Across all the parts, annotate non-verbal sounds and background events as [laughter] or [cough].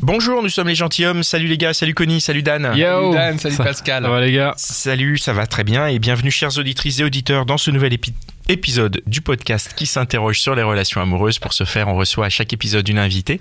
Bonjour, nous sommes les gentilshommes. Salut les gars, salut Connie, salut Dan. Yo Salut Dan, salut Ça- Pascal. Ça va les gars Salut, ça va très bien et bienvenue chers auditrices et auditeurs dans ce nouvel épi- épisode du podcast qui s'interroge sur les relations amoureuses. Pour ce faire, on reçoit à chaque épisode une invitée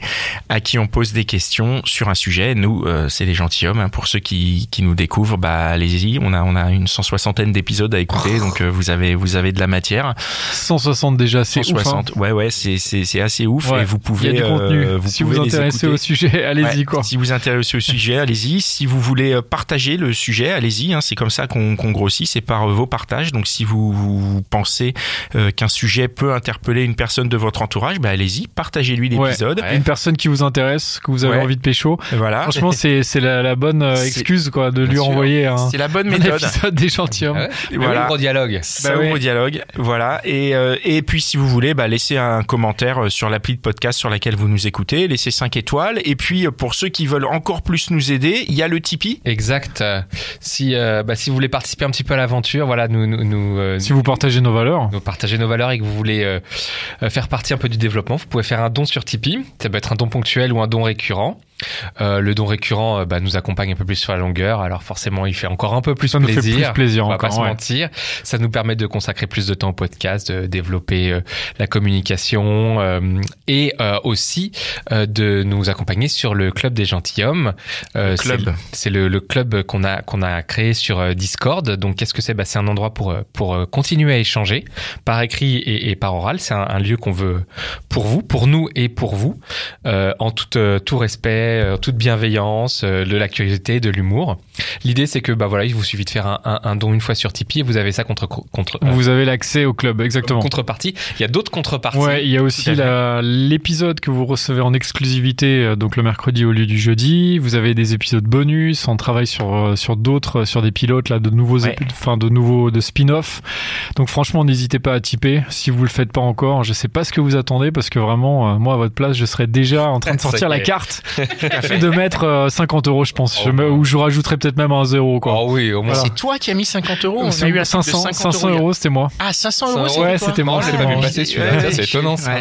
à qui on pose des questions sur un sujet. Nous, euh, c'est les gentilshommes. hein. Pour ceux qui, qui nous découvrent, bah allez-y. On a on a une cent soixantaine d'épisodes à écouter, donc euh, vous avez vous avez de la matière. 160 déjà, c'est ouf. hein. 160. Ouais ouais, c'est c'est assez ouf Ouais. et vous pouvez Il y a du euh, contenu. vous si pouvez vous intéressez au sujet, [laughs] allez-y Ouais, quoi. Si vous intéressez au sujet, allez-y. Si vous voulez euh, partager le sujet, allez-y. hein. C'est comme ça qu'on qu'on grossit, c'est par euh, vos partages. Donc si vous, vous pensez euh, qu'un sujet peut interpeller une personne de votre entourage, bah, allez-y, partagez-lui Ouais. l'épisode. Ouais. Une personne qui vous intéresse, que vous avez Ouais. envie de pécho. Voilà. Franchement, c'est c'est la, la bonne euh, excuse quoi de lui sûr. envoyer un, C'est la bonne un méthode. épisode des gentilshommes. Ouais. Et Mais voilà. oui, gros dialogue. Ça Bah ouvre oui. au dialogue, voilà. Et, euh, et puis si vous voulez, bah, laissez un commentaire euh, sur l'appli de podcast sur laquelle vous nous écoutez, laissez 5 étoiles. Et puis euh, pour ceux qui veulent encore plus nous aider, il y a le Tipeee. Exact. Si, euh, bah, si vous voulez participer un petit peu à l'aventure, voilà, nous, nous, nous, euh, Si vous partagez nos valeurs. Nous partager nos valeurs et que vous voulez euh, euh, faire partie un peu du développement, vous pouvez faire un don sur Tipeee. Ça peut être un don ponctuel ou un don récurrent. Euh, le don récurrent euh, bah, nous accompagne un peu plus sur la longueur, alors forcément il fait encore un peu plus Ça nous fait plaisir. plus plaisir On va encore, pas se ouais. mentir. Ça nous permet de consacrer plus de temps au podcast, de développer euh, la communication euh, et aussi de nous accompagner sur le club des gentilshommes. Club. c'est le- le, club qu'on a qu'on a créé sur Discord. Donc qu'est-ce que c'est? Bah, C'est un endroit pour pour continuer à échanger par écrit et, et par oral. C'est un, un lieu qu'on veut pour vous, pour nous et pour vous, en tout tout respect, euh, toute bienveillance, euh, de la curiosité, de l'humour. L'idée c'est que bah voilà, il vous suffit de faire un, un, un don une fois sur Tipeee et vous avez ça contre contre euh, Vous avez l'accès au club, exactement. contrepartie. Il y a d'autres contreparties. Ouais, il y a aussi fait. l'épisode que vous recevez en exclusivité, donc le mercredi au lieu du jeudi. Vous avez des épisodes bonus. On travaille sur sur d'autres, sur des pilotes là, de nouveaux, Ouais. enfin de nouveaux, de spin-off. Donc franchement, n'hésitez pas à typer si vous le faites pas encore. Je sais pas ce que vous attendez parce que vraiment, euh, moi à votre place, je serais déjà en train de [laughs] sortir la carte, [laughs] de mettre euh, 50 euros, je pense. Je Oh. me- ou je rajouterais peut-être même un zéro quoi. Oh oui, au moins. C'est toi qui as mis 50 euros. On a C'est eu de 500, 50 500 euros. euros, c'était moi. Ah, 500 euros, ouais, c'était moi, je l'ai pas vu passer celui-là. C'est étonnant ça.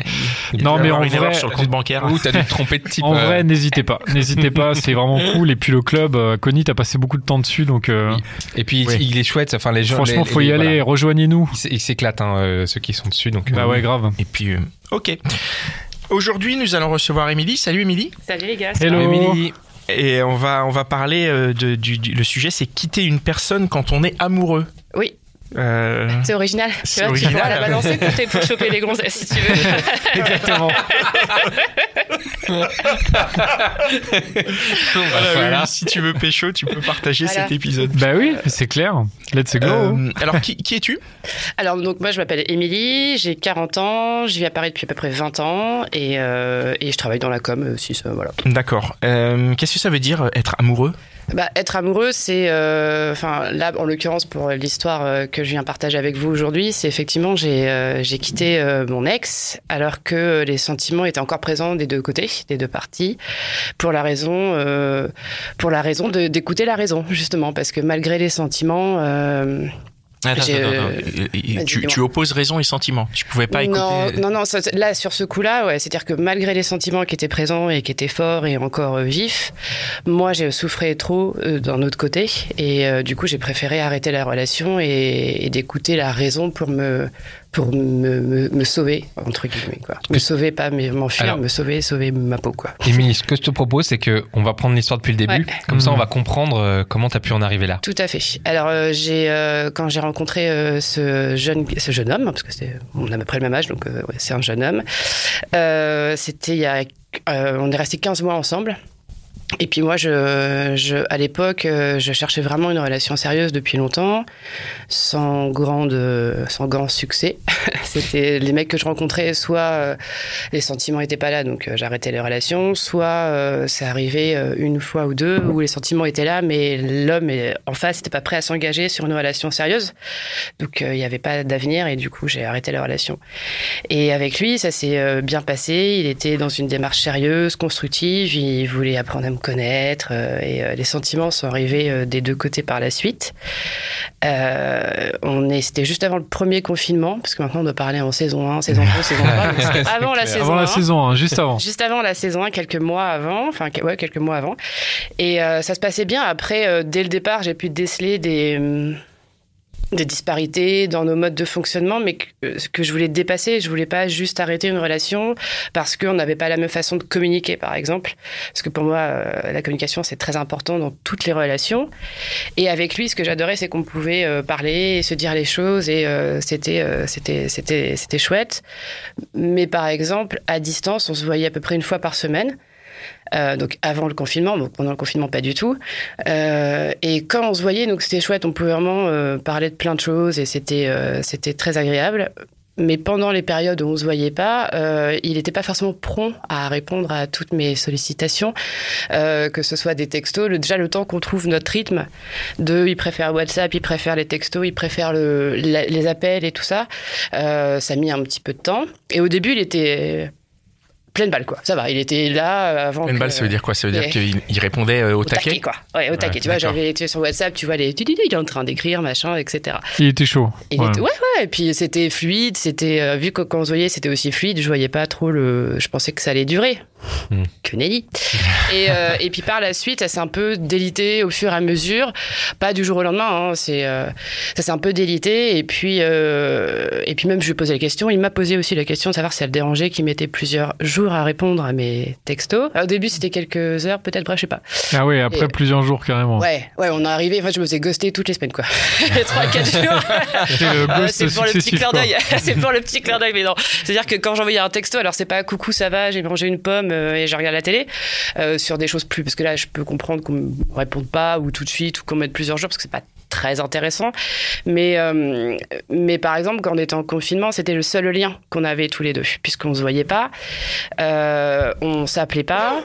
Non, mais en vrai- sur le compte bancaire. Ou t'as dû te tromper de type. En euh, vrai, n'hésitez pas, n'hésitez pas, c'est vraiment [laughs] cool. Et puis le club, euh, Connie, t'as passé beaucoup de temps dessus, donc euh. Et puis il est chouette. Enfin les gens. franchement, faut y aller. voilà. Rejoignez-nous. Ils s'éclatent hein, euh, ceux qui sont dessus. Donc Bah euh, ouais, grave. Et puis, euh, ok. Aujourd'hui, nous allons recevoir Émilie. Salut Émilie. Salut les gars. Hello. Émilie, Et on va, on va parler euh, de, du, du- Le sujet, c'est quitter une personne quand on est amoureux. Oui, Euh, c'est original. C'est tu vois, tu original. pourras la balancer pour, tes- pour choper les gonzesses si tu veux. [laughs] Exactement. [laughs] voilà, voilà. oui, si tu veux pécho, tu peux partager Voilà. cet épisode. bah oui, c'est clair. Let's go. Euh, alors, qui, qui es-tu? Alors, donc, moi, je m'appelle Émilie, j'ai 40 ans, je vis à Paris depuis à peu près 20 ans et, euh, et je travaille dans la com aussi. ça, voilà. D'accord. Euh, Qu'est-ce que ça veut dire euh, être amoureux? Bah, être amoureux, c'est. euh, Enfin, là, en l'occurrence, pour l'histoire euh, que je viens partager avec vous aujourd'hui, c'est effectivement, j'ai euh, quitté euh, mon ex alors que les sentiments étaient encore présents des deux côtés, des deux parties, pour la raison, euh, pour la raison d'écouter la raison, justement, parce que malgré les sentiments. Euh, Attends, attends, euh, attends. Euh, tu, tu opposes raison et sentiment. Tu pouvais pas non, écouter. non, non, ça- là, sur ce coup-là, ouais, c'est-à-dire que malgré les sentiments qui étaient présents et qui étaient forts et encore euh, vifs, moi, j'ai souffré trop euh, d'un autre côté. Et euh, du coup, j'ai préféré arrêter la relation et, et d'écouter la raison pour me, pour me, me, me sauver, entre guillemets. Quoi. Me sauver, pas mais m'enfuir, me sauver, sauver ma peau. Quoi. Émilie, ce que je te propose, c'est que on va prendre l'histoire depuis le début. Ouais. Comme ça, Mhm. on va comprendre euh, comment tu as pu en arriver là. Tout à fait. Alors, euh, j'ai euh, quand j'ai rencontré euh, ce jeune ce jeune homme, parce que c'est on a à peu près le même âge, donc euh, ouais, c'est un jeune homme. Euh, C'était il y a, euh, on est resté 15 mois ensemble. Et puis moi, je, je, à l'époque, euh, je cherchais vraiment une relation sérieuse depuis longtemps, sans, grande, sans grand succès. [laughs] C'était les mecs que je rencontrais, soit euh, les sentiments étaient pas là, donc euh, j'arrêtais les relations, soit euh, c'est arrivé euh, une fois ou deux où les sentiments étaient là, mais l'homme en face n'était pas prêt à s'engager sur une relation sérieuse. Donc euh, il n'y avait pas d'avenir et du coup j'ai arrêté la relation. Et avec lui, ça s'est euh, bien passé. Il était dans une démarche sérieuse, constructive. Il voulait apprendre à me connaître euh, et euh, les sentiments sont arrivés euh, des deux côtés par la suite. Euh, on est, c'était juste avant le premier confinement, parce que maintenant on doit parler en saison 1, saison 2, saison 3. [laughs] mais c'était avant la saison Avant la 1. saison, hein, juste avant. Juste avant la saison 1, quelques mois avant, enfin ouais, quelques mois avant. Et euh, ça se passait bien. Après, euh, dès le départ, j'ai pu déceler des, hum, des disparités dans nos modes de fonctionnement, mais que, euh, que je voulais dépasser. Je voulais pas juste arrêter une relation parce qu'on n'avait pas la même façon de communiquer, par exemple. Parce que pour moi, euh, la communication, c'est très important dans toutes les relations. Et avec lui, ce que j'adorais, c'est qu'on pouvait euh, parler et se dire les choses, et euh, c'était, euh, c'était, c'était, c'était chouette. Mais par exemple, à distance, on se voyait à peu près une fois par semaine. Euh, donc avant le confinement, donc pendant le confinement pas du tout. Euh, et quand on se voyait, donc c'était chouette, on pouvait vraiment euh, parler de plein de choses et c'était euh, c'était très agréable. Mais pendant les périodes où on se voyait pas, euh, il n'était pas forcément prompt à répondre à toutes mes sollicitations, euh, que ce soit des textos. Le, déjà le temps qu'on trouve notre rythme, de il préfère WhatsApp, il préfère les textos, il préfère le, la- les appels et tout ça, euh, ça a mis un petit peu de temps. Et au début, il était pleine balle quoi. Ça va, il était là euh, avant. Une que- balle, ça veut dire quoi? Ça veut dire Ouais. qu'il il répondait euh, au au taquet taquet, quoi. Ouais, au taquet. tu vois, j'avais es sur WhatsApp, tu vois les il est en train d'écrire machin, etc. Il était chaud. Il Ouais. était- ouais, ouais. Et puis c'était fluide, c'était euh, vu que quand on se voyait, c'était aussi fluide. Je voyais pas trop le. Je pensais que ça allait durer. Hmm. Que nenni. [laughs] et, euh, et puis par la suite, ça s'est un peu délité au fur et à mesure, pas du jour au lendemain. Hein, c'est euh, ça s'est un peu délité. Et puis euh, et puis même je lui posais la question. Il m'a posé aussi la question de savoir si ça le dérangeait qu'il mettait plusieurs jours à répondre à mes textos. Alors, au début, c'était quelques heures, peut-être, bref, je sais pas. Ah oui, après Et- plusieurs jours carrément. Ouais, ouais, on est arrivé. Enfin, je me faisais ghoster toutes les semaines, quoi. [laughs] Trois, quatre jours. [laughs] Ghost c'est pour le petit clin d'œil. [laughs] c'est pour le petit clin d'œil, mais non. C'est-à-dire que quand j'envoyais un texto, alors c'est pas coucou, ça va, j'ai mangé une pomme euh, et je regarde la télé, euh, sur des choses plus. Parce que là, je peux comprendre qu'on me réponde pas ou tout de suite ou qu'on mette plusieurs jours parce que c'est pas très intéressant. Mais, euh, mais par exemple, quand on était en confinement, c'était le seul lien qu'on avait tous les deux, puisqu'on se voyait pas, euh, on s'appelait pas.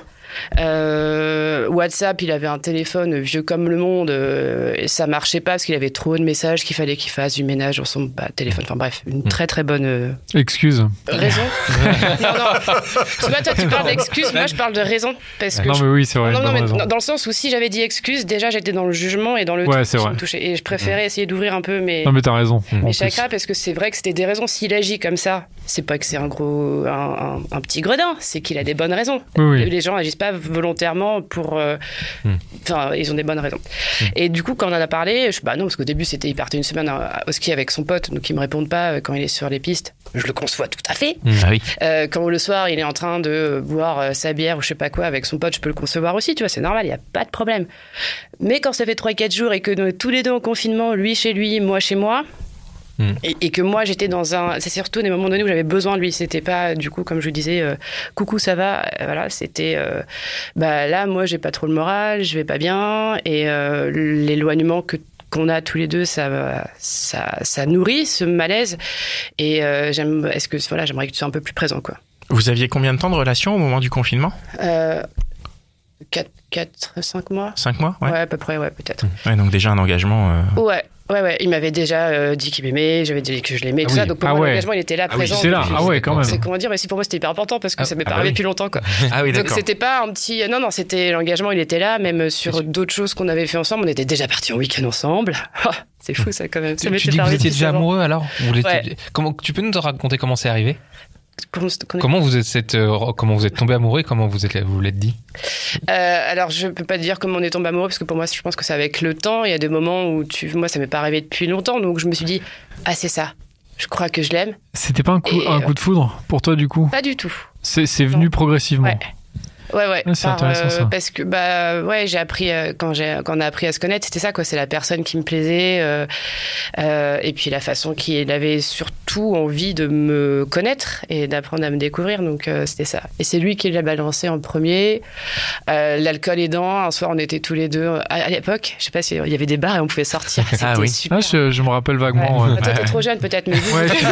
Euh, WhatsApp, il avait un téléphone vieux comme le monde euh, et ça marchait pas parce qu'il avait trop de messages qu'il fallait qu'il fasse du ménage sur son bah, téléphone. Enfin bref, une très très bonne euh, Excuse. raison. [laughs] non, non. Tu vois, toi, tu parles d'excuses, moi je parle de raison. Parce que Non je- mais oui, c'est vrai. non, non, t'as mais raison. dans- dans le sens où si j'avais dit excuse, déjà j'étais dans le jugement et dans le Ouais, truc c'est qui vrai. me touchait. Et je préférais essayer d'ouvrir un peu mes, Non mais t'as raison. en mes plus. chakras parce que c'est vrai que c'était des raisons. S'il agit comme ça, c'est pas que c'est un gros, un, un- un petit gredin, c'est qu'il a des bonnes raisons. Oui, oui. Les gens agissent pas volontairement pour. euh, Enfin, ils ont des bonnes raisons. Et du coup, quand on en a parlé, je bah non, parce qu'au début, c'était il partait une semaine à- au ski avec son pote, donc il me répondent pas euh, quand il est sur les pistes. Je le conçois tout à fait. Ah oui. Euh, quand le soir, il est en train de boire euh, sa bière ou je sais pas quoi avec son pote, je peux le concevoir aussi, tu vois, c'est normal, il y a pas de problème. Mais quand ça fait 3-4 jours et que nous, tous les deux en confinement, lui chez lui, moi chez moi, Mm. et, et que moi j'étais dans un. C'est surtout des moments donnés où j'avais besoin de lui. C'était pas, du coup, comme je disais, euh, coucou, ça va. Euh, Voilà, c'était. euh, bah là, moi, j'ai pas trop le moral, je vais pas bien. Et euh, l'éloignement que qu'on a tous les deux, ça, ça, ça nourrit ce malaise. Et euh, j'aime, est-ce que voilà, j'aimerais que tu sois un peu plus présent, quoi. Vous aviez combien de temps de relation au moment du confinement? Euh, 4, 4, 5 mois Cinq mois ouais. ouais. à peu près, ouais, peut-être. Ouais, donc déjà un engagement. euh, Ouais. Ouais, ouais, il m'avait déjà euh, dit qu'il m'aimait, j'avais dit que je l'aimais, Ah tout oui. ça. Donc pour Ah moi, ouais. l'engagement, il était là, Ah oui, présent. C'est là. Ah ouais, quand C'est même. comment dire, mais si pour moi c'était hyper important parce que Ah, ça m'est ah pas bah arrivé oui. depuis longtemps, quoi. [laughs] Ah oui, Donc c'était pas un petit. Non, non, c'était l'engagement, il était là, même sur d'autres choses qu'on avait fait ensemble. On était déjà partis en week-end ensemble. Ah, [laughs] c'est fou ça quand même. Ça Tu, tu dis que vous étiez déjà amoureux alors? Vous Ouais. comment, Tu peux nous raconter comment c'est arrivé? Comment vous êtes cette, euh, comment vous êtes tombé amoureux comment vous êtes vous l'êtes dit Euh, alors, je peux pas dire comment on est tombé amoureux parce que pour moi, je pense que c'est avec le temps. Il y a des moments où tu, moi, ça m'est pas arrivé depuis longtemps, donc je me suis dit, ah, c'est ça. Je crois que je l'aime. C'était pas un coup, Et, un euh, coup de foudre pour toi du coup Pas du tout. C'est c'est venu Non. progressivement. Ouais. Ouais, ouais. Ah, c'est intéressant, ça. Parce que bah ouais, j'ai appris euh, quand j'ai quand on a appris à se connaître, c'était ça quoi. C'est la personne qui me plaisait euh, euh, et puis la façon qu'il avait surtout envie de me connaître et d'apprendre à me découvrir. Donc euh, c'était ça. Et c'est lui qui l'a balancé en premier. Euh, L'alcool aidant, un soir on était tous les deux euh, à, à l'époque. Je sais pas s'il y avait des bars et on pouvait sortir. [laughs] C'était Ah oui. super. Ah, je, je me rappelle vaguement. Ouais. ouais. Toi, t'es trop jeune peut-être, mais. Ouais, je suis [laughs]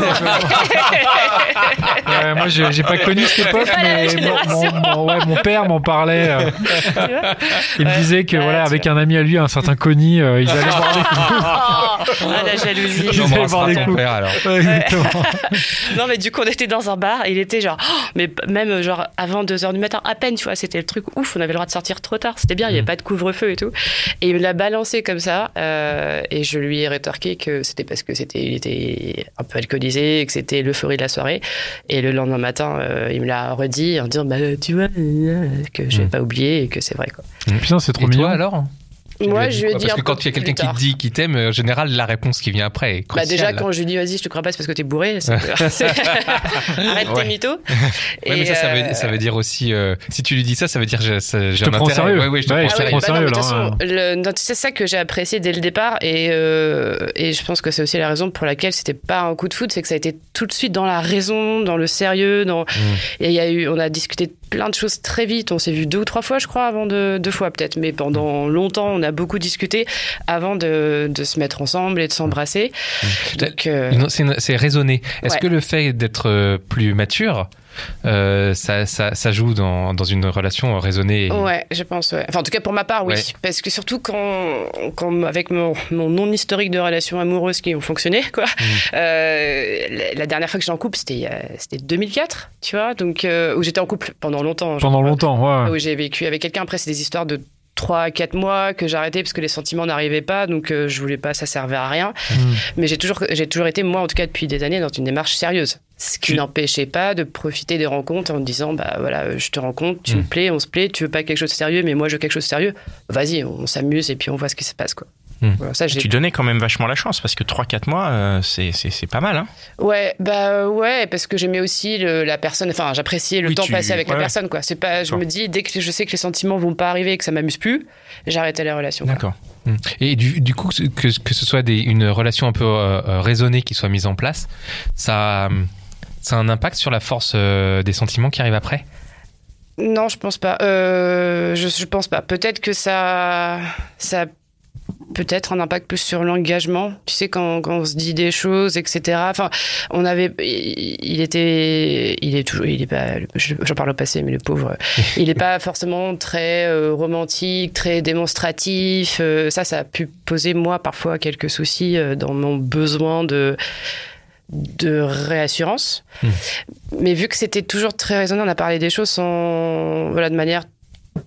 Ouais, moi, j'ai pas connu cette époque, mais mon, mon- mon- ouais, mon père m'en parlait. euh, [laughs] il me disait que Ouais, voilà, avec un ami à lui, un certain Conny, euh, ils allaient boire des coups. Ah, la [laughs] jalousie. Des ton coups. père alors. Ouais. [laughs] [laughs] Non, mais du coup, on était dans un bar et il était genre, oh, mais même genre avant 2h du matin, à peine, tu vois, c'était le truc ouf, on avait le droit de sortir trop tard, c'était bien, il n'y avait pas de couvre-feu et tout. Et il me l'a balancé comme ça euh, et je lui ai rétorqué que c'était parce que c'était, il était un peu alcoolisé et que c'était l'euphorie de la soirée. Et le lendemain matin, euh, il me l'a redit en disant, bah, tu vois, euh, que je vais Mm. pas oublier et que c'est vrai, quoi. Putain, c'est trop Et mignon. toi alors? Moi, je lui ai dit. Parce que quand il y a quelqu'un qui te dit qu'il t'aime, en général, la réponse qui vient après est Bah cruciale. déjà quand je lui dis vas-y je te crois pas c'est parce que t'es bourré [laughs] [laughs] arrête Ouais. tes mythos [laughs] Ouais, mais Et, ça, ça, euh, veut, ça veut dire aussi. euh, si tu lui dis ça, ça veut dire que j'ai un prends intérêt. sérieux. Ouais, ouais, je te Ouais, prends je sérieux. bah sérieux, le- non, c'est ça que j'ai apprécié dès le départ et, euh, et je pense que c'est aussi la raison pour laquelle c'était pas un coup de foot, c'est que ça a été tout de suite dans la raison, dans le sérieux, dans Mm. et il y a eu, on a discuté de plein de choses très vite. On s'est vu deux ou trois fois, je crois, avant de deux fois peut-être, mais pendant longtemps, on a beaucoup discuté avant de, de se mettre ensemble et de s'embrasser. Euh, C'est c'est raisonné. Est-ce Ouais. que le fait d'être euh, plus mature, euh, ça, ça, ça joue dans, dans une relation raisonnée et- Ouais, je pense. ouais. Enfin, en tout cas, pour ma part, oui. Ouais. Parce que surtout quand, quand avec mon, mon non historique de relations amoureuses qui ont fonctionné, quoi. Mmh. Euh, la, la dernière fois que j'étais en couple, c'était a- c'était 2004, tu vois. Donc, euh, où j'étais en couple pendant longtemps. Pendant longtemps, ouais. Où j'ai vécu avec quelqu'un. Après, c'est des histoires de 3 4 mois que arrêté parce que les sentiments n'arrivaient pas donc euh, je voulais pas ça servait à rien Mm. mais j'ai toujours j'ai toujours été moi en tout cas depuis des années dans une démarche sérieuse ce qui Tu- n'empêchait pas de profiter des rencontres en me disant bah voilà euh, je te rencontre tu Mm. me plais on se plaît tu veux pas quelque chose de sérieux mais moi je veux quelque chose de sérieux vas-y on s'amuse et puis on voit ce qui se passe quoi Mm. Voilà, ça Tu donnais quand même vachement la chance parce que 3-4 mois, euh, c'est pas mal. Hein Ouais, bah ouais, parce que j'aimais aussi le- la personne. Enfin, j'appréciais le Oui, temps tu- passé avec ouais, la ouais. personne, quoi. Pas, je me dis dès que je sais que les sentiments vont pas arriver et que ça m'amuse plus, j'arrêtais la relation. D'accord. Mm. Et du, du coup, que, que ce soit des, une relation un peu euh, euh, raisonnée qui soit mise en place, ça, ça a un impact sur la force euh, des sentiments qui arrivent après? Non, je pense pas. Euh, je, je pense pas. Peut-être que ça, ça peut-être un impact plus sur l'engagement. Tu sais, quand, quand on se dit des choses, etc. Enfin, on avait, il était, il est toujours, il est pas, je- j'en parle au passé, mais le pauvre, [laughs] il est pas forcément très euh, romantique, très démonstratif. Euh, ça, ça a pu poser moi parfois quelques soucis euh, dans mon besoin de de réassurance. Hmm. Mais vu que c'était toujours très raisonné, on a parlé des choses sans, voilà, de manière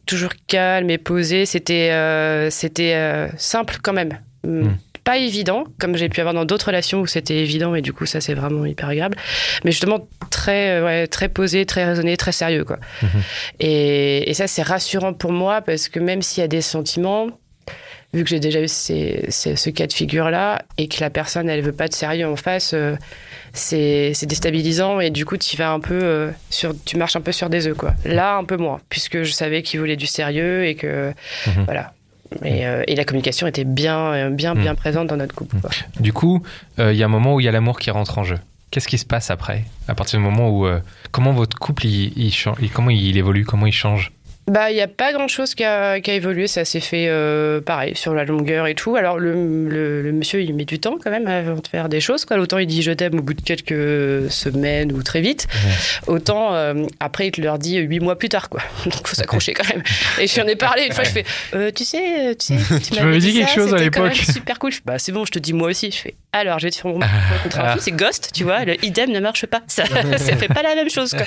toujours calme et posée. C'était euh, c'était euh, simple quand même. Hmm. Pas évident, comme j'ai pu avoir dans d'autres relations où c'était évident, et du coup, ça, c'est vraiment hyper agréable. Mais justement, très, euh, ouais, très posé, très raisonné, très sérieux, quoi. Mhm. Et, et ça, c'est rassurant pour moi parce que même s'il y a des sentiments, vu que j'ai déjà eu ces- ces- ce cas de figure-là et que la personne, elle veut pas de sérieux en face, euh, c'est déstabilisant et du coup, tu vas un peu euh, sur, tu marches un peu sur des œufs, quoi. Là, un peu moins, puisque je savais qu'il voulait du sérieux et que, Mhm. voilà. Et, euh, et la communication était bien, euh, bien, Mhm. bien présente dans notre couple. quoi. Du coup, euh, il y a un moment où il y a l'amour qui rentre en jeu. Qu'est-ce qui se passe après? À partir du moment où. euh, comment votre couple, il, il il- comment il évolue? Comment il change? Bah, il n'y a pas grand-chose qui a, qui a évolué. Ça s'est fait euh, pareil, sur la longueur et tout. Alors, le, le- le monsieur, il met du temps quand même avant de faire des choses. Quoi. Autant il dit je t'aime au bout de quelques semaines ou très vite. Autant euh, après, il te leur dit huit mois plus tard. Quoi. [laughs] Donc, faut s'accrocher quand même. Et j'en ai parlé une fois. Je fais euh, Tu sais, euh, tu, sais, tu, m'avais dit ça, quelque chose à l'époque. Super cool. Je fais, bah, c'est bon, je te dis moi aussi. Je fais Alors, je vais te faire mon mon contrat. C'est Ghost, tu vois. Le idem ne marche pas. Ça, [laughs] ça fait pas la même chose. Quoi.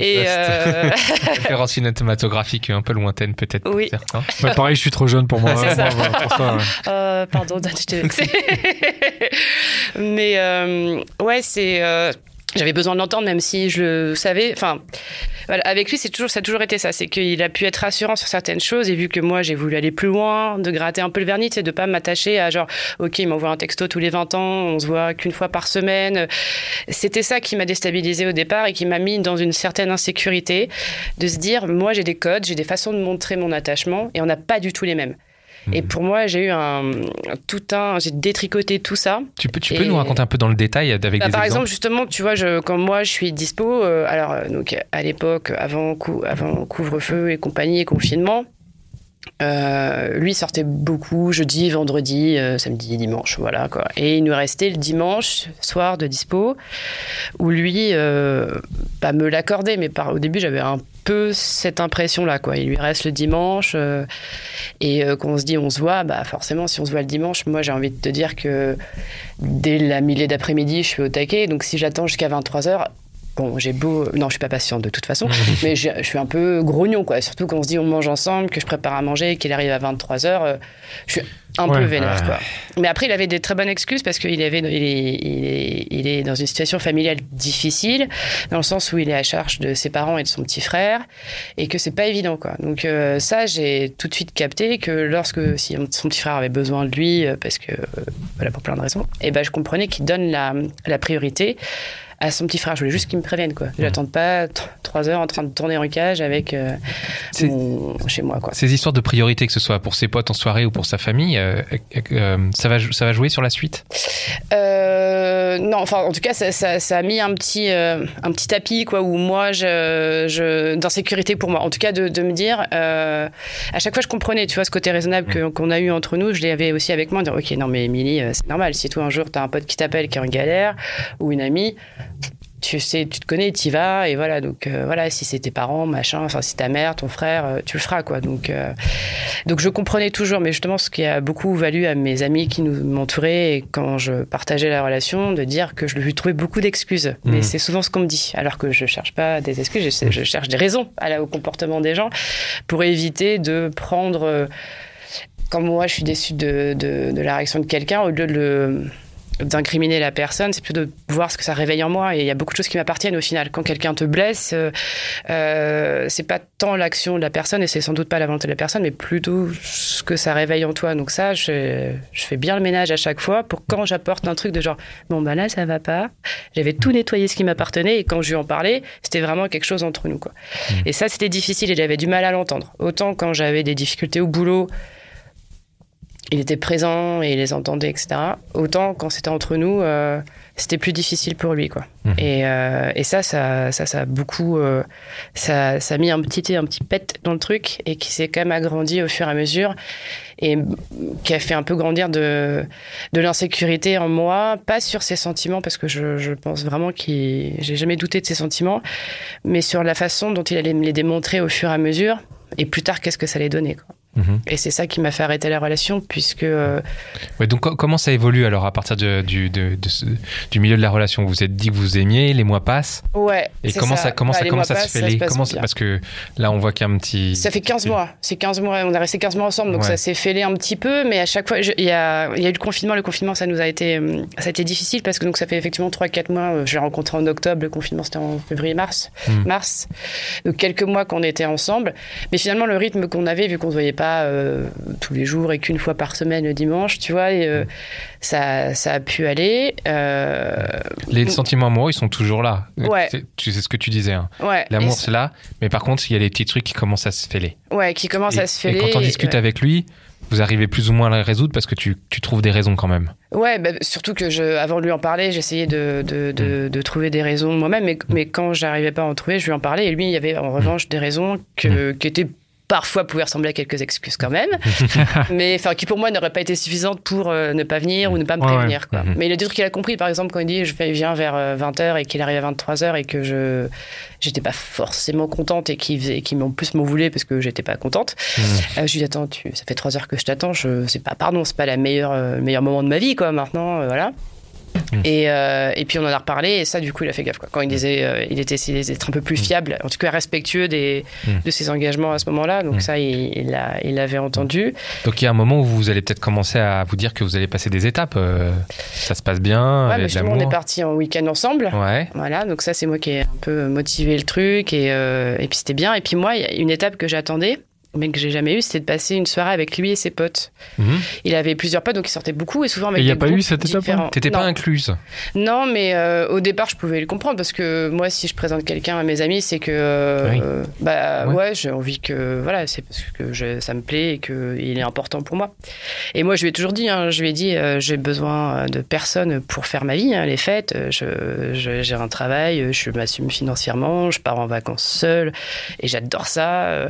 Et. euh, [laughs] Référence cinématographique un peu lointaine, peut-être pour Oui. certains. [laughs] Ouais, pareil, je suis trop jeune pour moi. [laughs] C'est ça. Moi, pour ça, ouais. [laughs] Euh, pardon, je t'ai vexé. Mais euh, ouais, c'est. J'avais besoin de l'entendre, même si je le savais. Enfin, voilà, avec lui, c'est toujours, ça a toujours été ça. C'est qu'il a pu être rassurant sur certaines choses. Et vu que moi, j'ai voulu aller plus loin, de gratter un peu le vernis, c'est de pas m'attacher à genre, OK, il m'envoie un texto tous les 20 ans, on se voit qu'une fois par semaine. C'était ça qui m'a déstabilisé au départ et qui m'a mis dans une certaine insécurité de se dire, moi, j'ai des codes, j'ai des façons de montrer mon attachement et on n'a pas du tout les mêmes. Et pour moi, j'ai eu un tout un, j'ai détricoté tout ça. Tu peux, tu peux nous raconter un peu dans le détail avec Bah, des par exemples exemple, justement, tu vois, je, quand moi je suis dispo, euh, alors euh, donc à l'époque, avant, cou- avant couvre-feu et compagnie et confinement, euh, lui sortait beaucoup jeudi, vendredi, euh, samedi, dimanche, voilà quoi. Et il nous restait le dimanche soir de dispo où lui, euh, pas me l'accordait, mais par, au début j'avais un peu cette impression-là quoi. Il lui reste le dimanche euh, et euh, quand on se dit on se voit, bah forcément si on se voit le dimanche, moi j'ai envie de te dire que dès la milieu d'après-midi, je suis au taquet. Donc si j'attends jusqu'à 23h, bon, j'ai beau. Non, je suis pas patiente de toute façon, [laughs] mais je suis un peu grognon, quoi. Surtout quand on se dit on mange ensemble, que je prépare à manger, qu'il arrive à 23h, je suis un Ouais. peu vénère, Ouais. quoi. Mais après, il avait des très bonnes excuses parce qu'il avait, il est, il est, il est dans une situation familiale difficile, dans le sens où il est à charge de ses parents et de son petit frère, et que c'est pas évident, quoi. Donc euh, ça, j'ai tout de suite capté que lorsque si son petit frère avait besoin de lui, euh, parce que euh, voilà pour plein de raisons, et ben je comprenais qu'il donne la, la priorité à son petit frère. Je voulais juste qu'il me prévienne, quoi. Je n'attends pas t- trois heures en train de tourner en cage avec euh, mon- chez moi, quoi. Ces histoires de priorité, que ce soit pour ses potes en soirée ou pour sa famille, euh, euh, ça, va, ça va jouer sur la suite? Euh, non, enfin, en tout cas, ça, ça- ça a mis un petit, euh, un petit tapis, quoi, où moi, je, je, d'insécurité pour moi. En tout cas, de, de me dire, euh, à chaque fois, je comprenais, tu vois, ce côté raisonnable que- qu'on a eu entre nous, je l'avais aussi avec moi, de dire, ok, non, mais Émilie, euh, c'est normal. Si toi, un jour, t'as un pote qui t'appelle, qui est en galère, ou une amie, tu sais, tu te connais, tu y vas, et voilà. Donc, euh, voilà, si c'est tes parents, machin, enfin, si ta mère, ton frère, euh, tu le feras, quoi. Donc, euh, donc, je comprenais toujours, mais justement, ce qui a beaucoup valu à mes amis qui nous m'entouraient, et quand je partageais la relation, de dire que je lui trouvais beaucoup d'excuses. Mais Mhm. c'est souvent ce qu'on me dit, alors que je cherche pas des excuses, je, je cherche des raisons à la- au comportement des gens pour éviter de prendre. euh, quand moi, je suis déçue de, de, de la réaction de quelqu'un, au lieu de le d'incriminer la personne, c'est plutôt de voir ce que ça réveille en moi. Et il y a beaucoup de choses qui m'appartiennent au final. Quand quelqu'un te blesse, euh, euh, c'est pas tant l'action de la personne et c'est sans doute pas la volonté de la personne, mais plutôt ce que ça réveille en toi. Donc ça, je, je fais bien le ménage à chaque fois pour quand j'apporte un truc de genre, bon bah là ça va pas. J'avais tout nettoyé ce qui m'appartenait et quand je lui en parlais, c'était vraiment quelque chose entre nous quoi. Et ça c'était difficile et j'avais du mal à l'entendre. Autant quand j'avais des difficultés au boulot, il était présent et il les entendait, etc. Autant quand c'était entre nous, euh, c'était plus difficile pour lui, quoi. Mhm. Et, euh, et ça, ça, ça, ça a beaucoup, euh, ça, ça a mis un petit, un petit pet dans le truc et qui s'est quand même agrandi au fur et à mesure et qui a fait un peu grandir de, de l'insécurité en moi, pas sur ses sentiments parce que je, je pense vraiment qu'il, j'ai jamais douté de ses sentiments, mais sur la façon dont il allait me les démontrer au fur et à mesure et plus tard qu'est-ce que ça allait donner, quoi. Mhm. Et c'est ça qui m'a fait arrêter la relation, puisque euh, Ouais, donc co- comment ça évolue alors à partir de- du, de- de ce- du milieu de la relation? Vous vous êtes dit que vous aimiez, les mois passent. ouais. Et comment ça, comment Bah, ça, comment ça se passent, fait les passe comment ça-. Parce que là, on voit qu'il y a un petit. Ça fait 15 mois. C'est 15 mois. On est resté 15 mois ensemble, donc Ouais. ça s'est fêlé un petit peu. Mais à chaque fois, il y a, y a eu le confinement. Le confinement, ça nous a été, ça a été difficile parce que donc ça fait effectivement 3-4 mois. euh, Je l'ai rencontré en octobre. Le confinement, c'était en février-mars. Hmm. Mars. Donc quelques mois qu'on était ensemble. Mais finalement, le rythme qu'on avait, vu qu'on se voyait pas euh, tous les jours et qu'une fois par semaine le dimanche, tu vois, et, euh, ça, ça a pu aller. Euh, Les sentiments amoureux, ils sont toujours là. Ouais. Tu sais ce que tu disais. hein. ouais. L'amour, Et- c'est là. Mais par contre, il y a les petits trucs qui commencent à se fêler. Ouais, qui commence Et, à se et fêler. quand on discute ouais. avec lui, vous arrivez plus ou moins à les résoudre parce que tu, tu trouves des raisons quand même. Ouais, bah, surtout que je, avant de lui en parler, j'essayais de, de, Mm. de, de trouver des raisons moi-même, mais, mais quand j'arrivais pas à en trouver, je lui en parlais. Et lui, il y avait Mm. en revanche des raisons que, qui étaient parfois pouvaient ressembler à quelques excuses quand même, [laughs] mais enfin qui pour moi n'auraient pas été suffisantes pour euh, ne pas venir ou ne pas me Ouais, ouais. prévenir. Quoi. Mhm. Mais il a des trucs qu'il a compris, par exemple quand il dit je viens vers 20h et qu'il arrive à 23h et que je j'étais pas forcément contente et faisait- qu'il m'en plus m'en voulait parce que j'étais pas contente. Mhm. Euh, je lui dis attends, tu, ça fait trois heures que je t'attends, je c'est pas pardon, c'est pas la meilleure euh, le meilleur moment de ma vie quoi maintenant, euh, voilà. Mm. Et, euh, et puis on en a reparlé et ça du coup il a fait gaffe quoi. Quand il disait euh, il était essayé d'être un peu plus fiable, en tout cas respectueux des, Mm. de ses engagements à ce moment-là. Donc Mm. ça il, il l'a- il l'avait entendu. Donc il y a un moment où vous allez peut-être commencer à vous dire que vous allez passer des étapes. euh, ça se passe bien, Ouais, mais on est parti en week-end ensemble. Ouais. Voilà, donc ça c'est moi qui ai un peu motivé le truc et, euh, et puis c'était bien. Et puis moi, il y a une étape que j'attendais, mais que j'ai jamais eue, c'était de passer une soirée avec lui et ses potes. Mhm. Il avait plusieurs potes, donc il sortait beaucoup et souvent avec Et il y a des pas eu cette différents. T'étais pas incluse. Non, mais euh, au départ, je pouvais le comprendre parce que moi, si je présente quelqu'un à mes amis, c'est que euh, Oui. euh, bah Ouais. ouais, j'ai envie que voilà, c'est parce que je- ça me plaît et que il est important pour moi. Et moi, je lui ai toujours dit, hein, je lui ai dit, euh, j'ai besoin de personne pour faire ma vie, hein, les fêtes. euh, Je, je- j'ai un travail, je m'assume financièrement, je pars en vacances seule et j'adore ça. euh,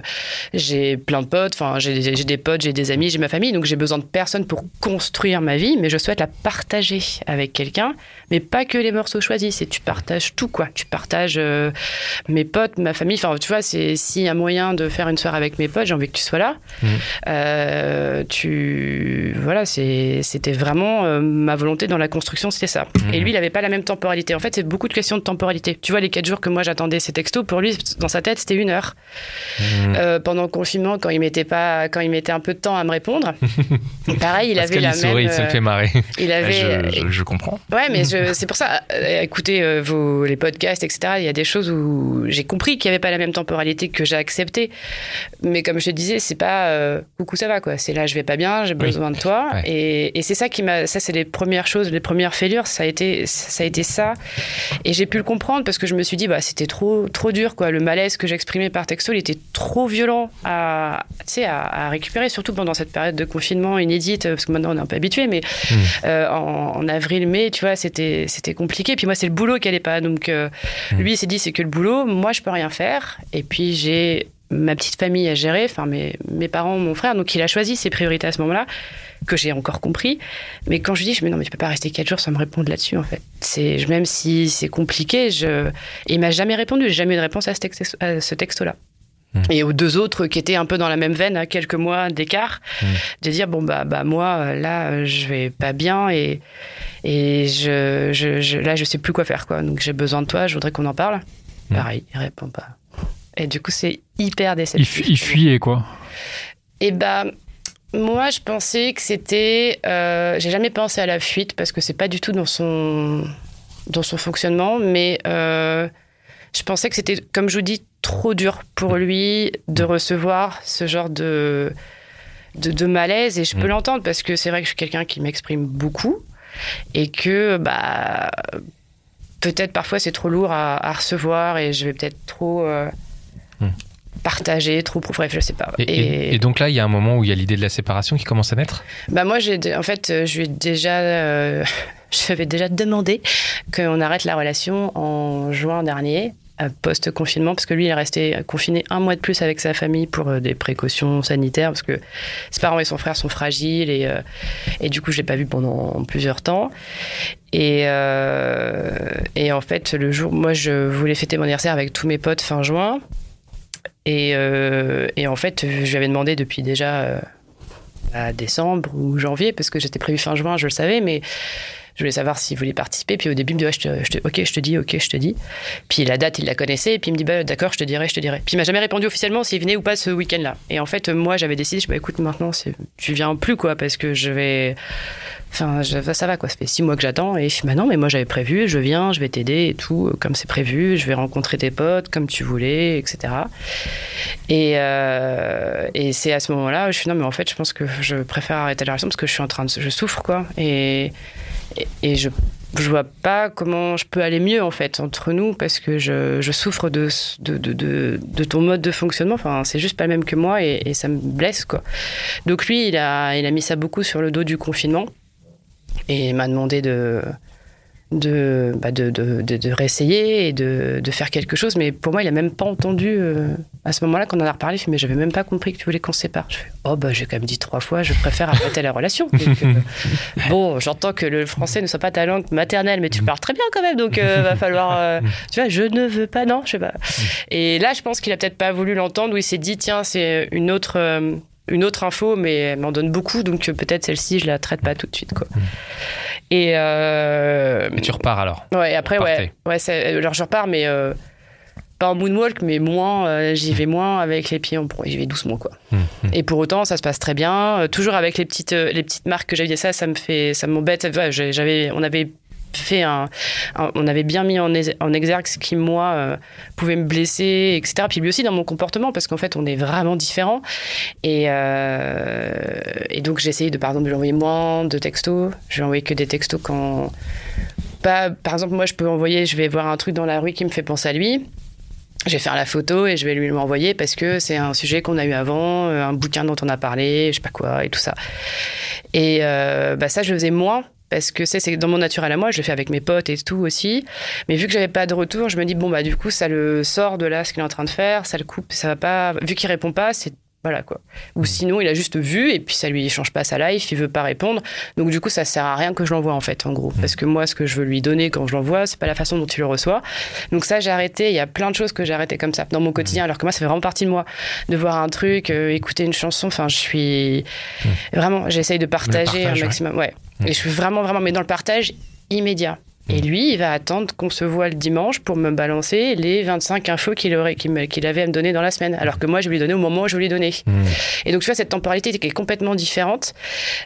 J'ai plein de potes, enfin j'ai j'ai des potes, j'ai des amis, j'ai ma famille, donc j'ai besoin de personne pour construire ma vie, mais je souhaite la partager avec quelqu'un, mais pas que les morceaux choisis, c'est tu partages tout quoi, tu partages euh, mes potes, ma famille, enfin tu vois, c'est s'il y a moyen de faire une soirée avec mes potes, j'ai envie que tu sois là. Mhm. Euh, tu voilà, c'était vraiment euh, ma volonté dans la construction, c'était ça. Mhm. Et lui, il avait pas la même temporalité. En fait, c'est beaucoup de questions de temporalité. Tu vois, les quatre jours que moi j'attendais ces textos, pour lui, dans sa tête, c'était une heure. Mhm. Euh, pendant le confinement, quand il mettait pas, quand il mettait un peu de temps à me répondre, [laughs] pareil, il Parce avait la sourit, même. il se euh, fait marrer. il avait. je, je- je comprends. Ouais, mais je- c'est pour ça. euh, écoutez euh, vos les podcasts, etc. Il y a des choses où j'ai compris qu'il n'y avait pas la même temporalité que j'ai accepté. Mais comme je te disais, c'est pas euh, coucou ça va quoi. C'est là je vais pas bien, j'ai besoin de toi. Ouais. Et, et c'est ça qui m'a. Ça c'est les premières choses, les premières fêlures. Ça a été ça a été ça. Et j'ai pu le comprendre parce que je me suis dit bah c'était trop trop dur quoi. Le malaise que j'exprimais par texto, il était trop violent à à, à récupérer, surtout pendant cette période de confinement inédite parce que maintenant on est un peu habitué, mais euh, en, en avril-mai, tu vois, c'était c'était compliqué. Puis moi, c'est le boulot qui allait pas. Donc euh, lui, il s'est dit, c'est que le boulot, moi, je peux rien faire. Et puis j'ai ma petite famille à gérer, enfin mes, mes parents, mon frère. Donc il a choisi ses priorités à ce moment-là, que j'ai encore compris. Mais quand je lui dis, je me dis, non, mais tu peux pas rester quatre jours sans me répondre là-dessus, en fait. C'est même si c'est compliqué, je... Et il m'a jamais répondu. J'ai jamais eu de réponse à ce, texte, à ce texto-là. Et aux deux autres qui étaient un peu dans la même veine, à quelques mois d'écart, de dire bon bah bah moi euh, là euh, je vais pas bien et et je, je, je- là je sais plus quoi faire quoi. Donc j'ai besoin de toi, je voudrais qu'on en parle. Pareil, il répond pas. Et du coup c'est hyper Il, déceptif. fu- il fuyait, quoi. Et bah, moi, je pensais que c'était. euh, J'ai jamais pensé à la fuite parce que c'est pas du tout dans son, dans son fonctionnement, mais euh, je pensais que c'était, comme je vous dis, trop dur pour lui de recevoir ce genre de, de, de malaise. Et je peux Mm. l'entendre parce que c'est vrai que je suis quelqu'un qui m'exprime beaucoup et que, bah. Peut-être parfois c'est trop lourd à, à recevoir et je vais peut-être trop euh, Mm. partager, trop, bref, je sais pas. Et, et- et donc là, il y a un moment où il y a l'idée de la séparation qui commence à naître? Bah moi, j'ai en fait, euh, je lui ai déjà, euh, [laughs] je avais déjà demandé qu'on arrête la relation en juin dernier, post-confinement, parce que lui, il est resté confiné un mois de plus avec sa famille pour euh, des précautions sanitaires, parce que ses parents et son frère sont fragiles, et, euh, et du coup, je l'ai pas vu pendant plusieurs temps. Et, euh, et en fait, le jour, moi, je voulais fêter mon anniversaire avec tous mes potes fin juin. Et, euh, et en fait, je lui avais demandé depuis déjà euh, à décembre ou janvier, parce que j'étais prévu fin juin, je le savais, mais je voulais savoir s'il voulait participer. Puis au début, il me dit, ouais, je te- je te- ok, je te dis, ok, je te dis. Puis la date, il la connaissait, et puis il me dit, bah, d'accord, je te dirai, je te dirai. Puis il m'a jamais répondu officiellement s'il venait ou pas ce week-end-là. Et en fait, moi, j'avais décidé, je dis, bah, écoute, maintenant, tu viens plus, quoi, parce que je vais. Enfin, je- ça va, quoi. Ça fait six mois que j'attends. Et il fait, bah non, mais moi, j'avais prévu, je viens, je vais t'aider et tout, comme c'est prévu, je vais rencontrer tes potes, comme tu voulais, etc. Et, euh, et c'est à ce moment-là je suis non mais en fait je pense que je préfère arrêter la relation parce que je suis en train de je souffre quoi et et, je je vois pas comment je peux aller mieux en fait entre nous parce que je, je souffre de, de, de, de, de ton mode de fonctionnement. Enfin c'est juste pas le même que moi et, et ça me blesse quoi. Donc lui il a il a mis ça beaucoup sur le dos du confinement et il m'a demandé de de, bah de, de, de, de réessayer et de, de faire quelque chose. Mais pour moi, il a même pas entendu euh, à ce moment-là qu'on en a reparlé. Il fait, mais j'avais même pas compris que tu voulais qu'on se sépare. Je fais, oh bah j'ai quand même dit trois fois, je préfère arrêter la relation. [laughs] Donc, euh, bon, j'entends que le français ne soit pas ta langue maternelle, mais tu parles très bien quand même, donc euh, va falloir. euh, [laughs] tu vois, je ne veux pas, non, je sais pas. Et là, je pense qu'il a peut-être pas voulu l'entendre, où il s'est dit, tiens, c'est une autre. euh, une autre info, mais elle m'en donne beaucoup, donc euh, peut-être celle-ci, je la traite pas tout de suite. Quoi. Et, euh, Et tu repars alors ouais, après, ouais, ouais alors je repars, mais euh, pas en moonwalk, mais moins, euh, j'y vais moins avec les pieds en pro, j'y vais doucement, quoi. Hum, hum. Et pour autant, ça se passe très bien, euh, toujours avec les petites, euh, les petites marques que j'avais, ça, ça me fait, ça m'embête. Ouais, j'avais, on avait fait un, un- on avait bien mis en, en exergue ce qui moi euh, pouvait me blesser etc puis lui aussi dans mon comportement parce qu'en fait on est vraiment différents. Et, euh, et donc j'ai essayé de par exemple lui envoyer moins de textos. Je lui envoyer que des textos quand pas par exemple moi je peux envoyer je vais voir un truc dans la rue qui me fait penser à lui. Je vais faire la photo et je vais lui l'envoyer parce que c'est un sujet qu'on a eu avant, euh, un bouquin dont on a parlé, je sais pas quoi, et tout ça. Et euh, bah ça, je le faisais moins parce que c'est dans mon naturel à moi, je le fais avec mes potes et tout aussi. Mais vu que j'avais pas de retour, je me dis bon bah du coup ça le sort de là ce qu'il est en train de faire, ça le coupe, ça va pas. Vu qu'il répond pas, c'est voilà quoi. Ou sinon il a juste vu et puis ça lui change pas sa life, il veut pas répondre. Donc du coup ça sert à rien que je l'envoie en fait en gros. Parce que moi ce que je veux lui donner quand je l'envoie, c'est pas la façon dont il le reçoit. Donc ça j'ai arrêté. Il y a plein de choses que j'ai arrêté comme ça dans mon quotidien. Alors que moi ça fait vraiment partie de moi de voir un truc, euh, écouter une chanson. Enfin je suis vraiment j'essaye de partager partage, un ouais. maximum. Ouais. Et je suis vraiment vraiment mais dans le partage immédiat. Et lui, il va attendre qu'on se voit le dimanche pour me balancer les 25 infos qu'il aurait, qu'il avait à me donner dans la semaine. Alors que moi, je vais lui donner au moment où je vais lui donner. Hum. Et donc, tu vois, cette temporalité qui est complètement différente.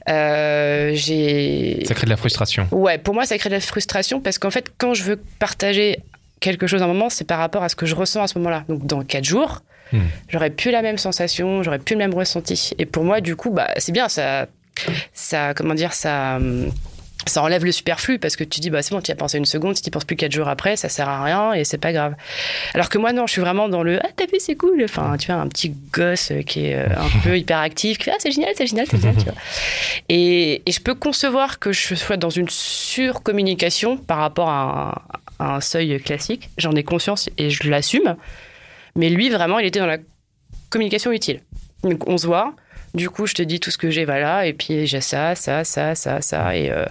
Euh, j'ai. Ça crée de la frustration. Ouais, pour moi, ça crée de la frustration parce qu'en fait, quand je veux partager quelque chose à un moment, c'est par rapport à ce que je ressens à ce moment-là. Donc, dans quatre jours, Hmm. j'aurais plus la même sensation, j'aurais plus le même ressenti. Et pour moi, du coup, bah, c'est bien, ça, ça, comment dire, ça. hum, Ça enlève le superflu parce que tu dis, bah, c'est bon, tu y as pensé une seconde, si tu penses plus quatre jours après, ça sert à rien et c'est pas grave. Alors que moi, non, je suis vraiment dans le, ah, t'as vu, c'est cool. Enfin, tu vois, un petit gosse euh, qui est euh, un peu hyperactif, qui fait, ah, c'est génial, c'est génial, c'est génial, tu vois. Et, et je peux concevoir que je sois dans une surcommunication par rapport à un, à un seuil classique. J'en ai conscience et je l'assume. Mais lui, vraiment, il était dans la communication utile. Donc, on se voit. Du coup, je te dis tout ce que j'ai, voilà. Et puis, j'ai ça, ça, ça, ça, ça. Et, euh,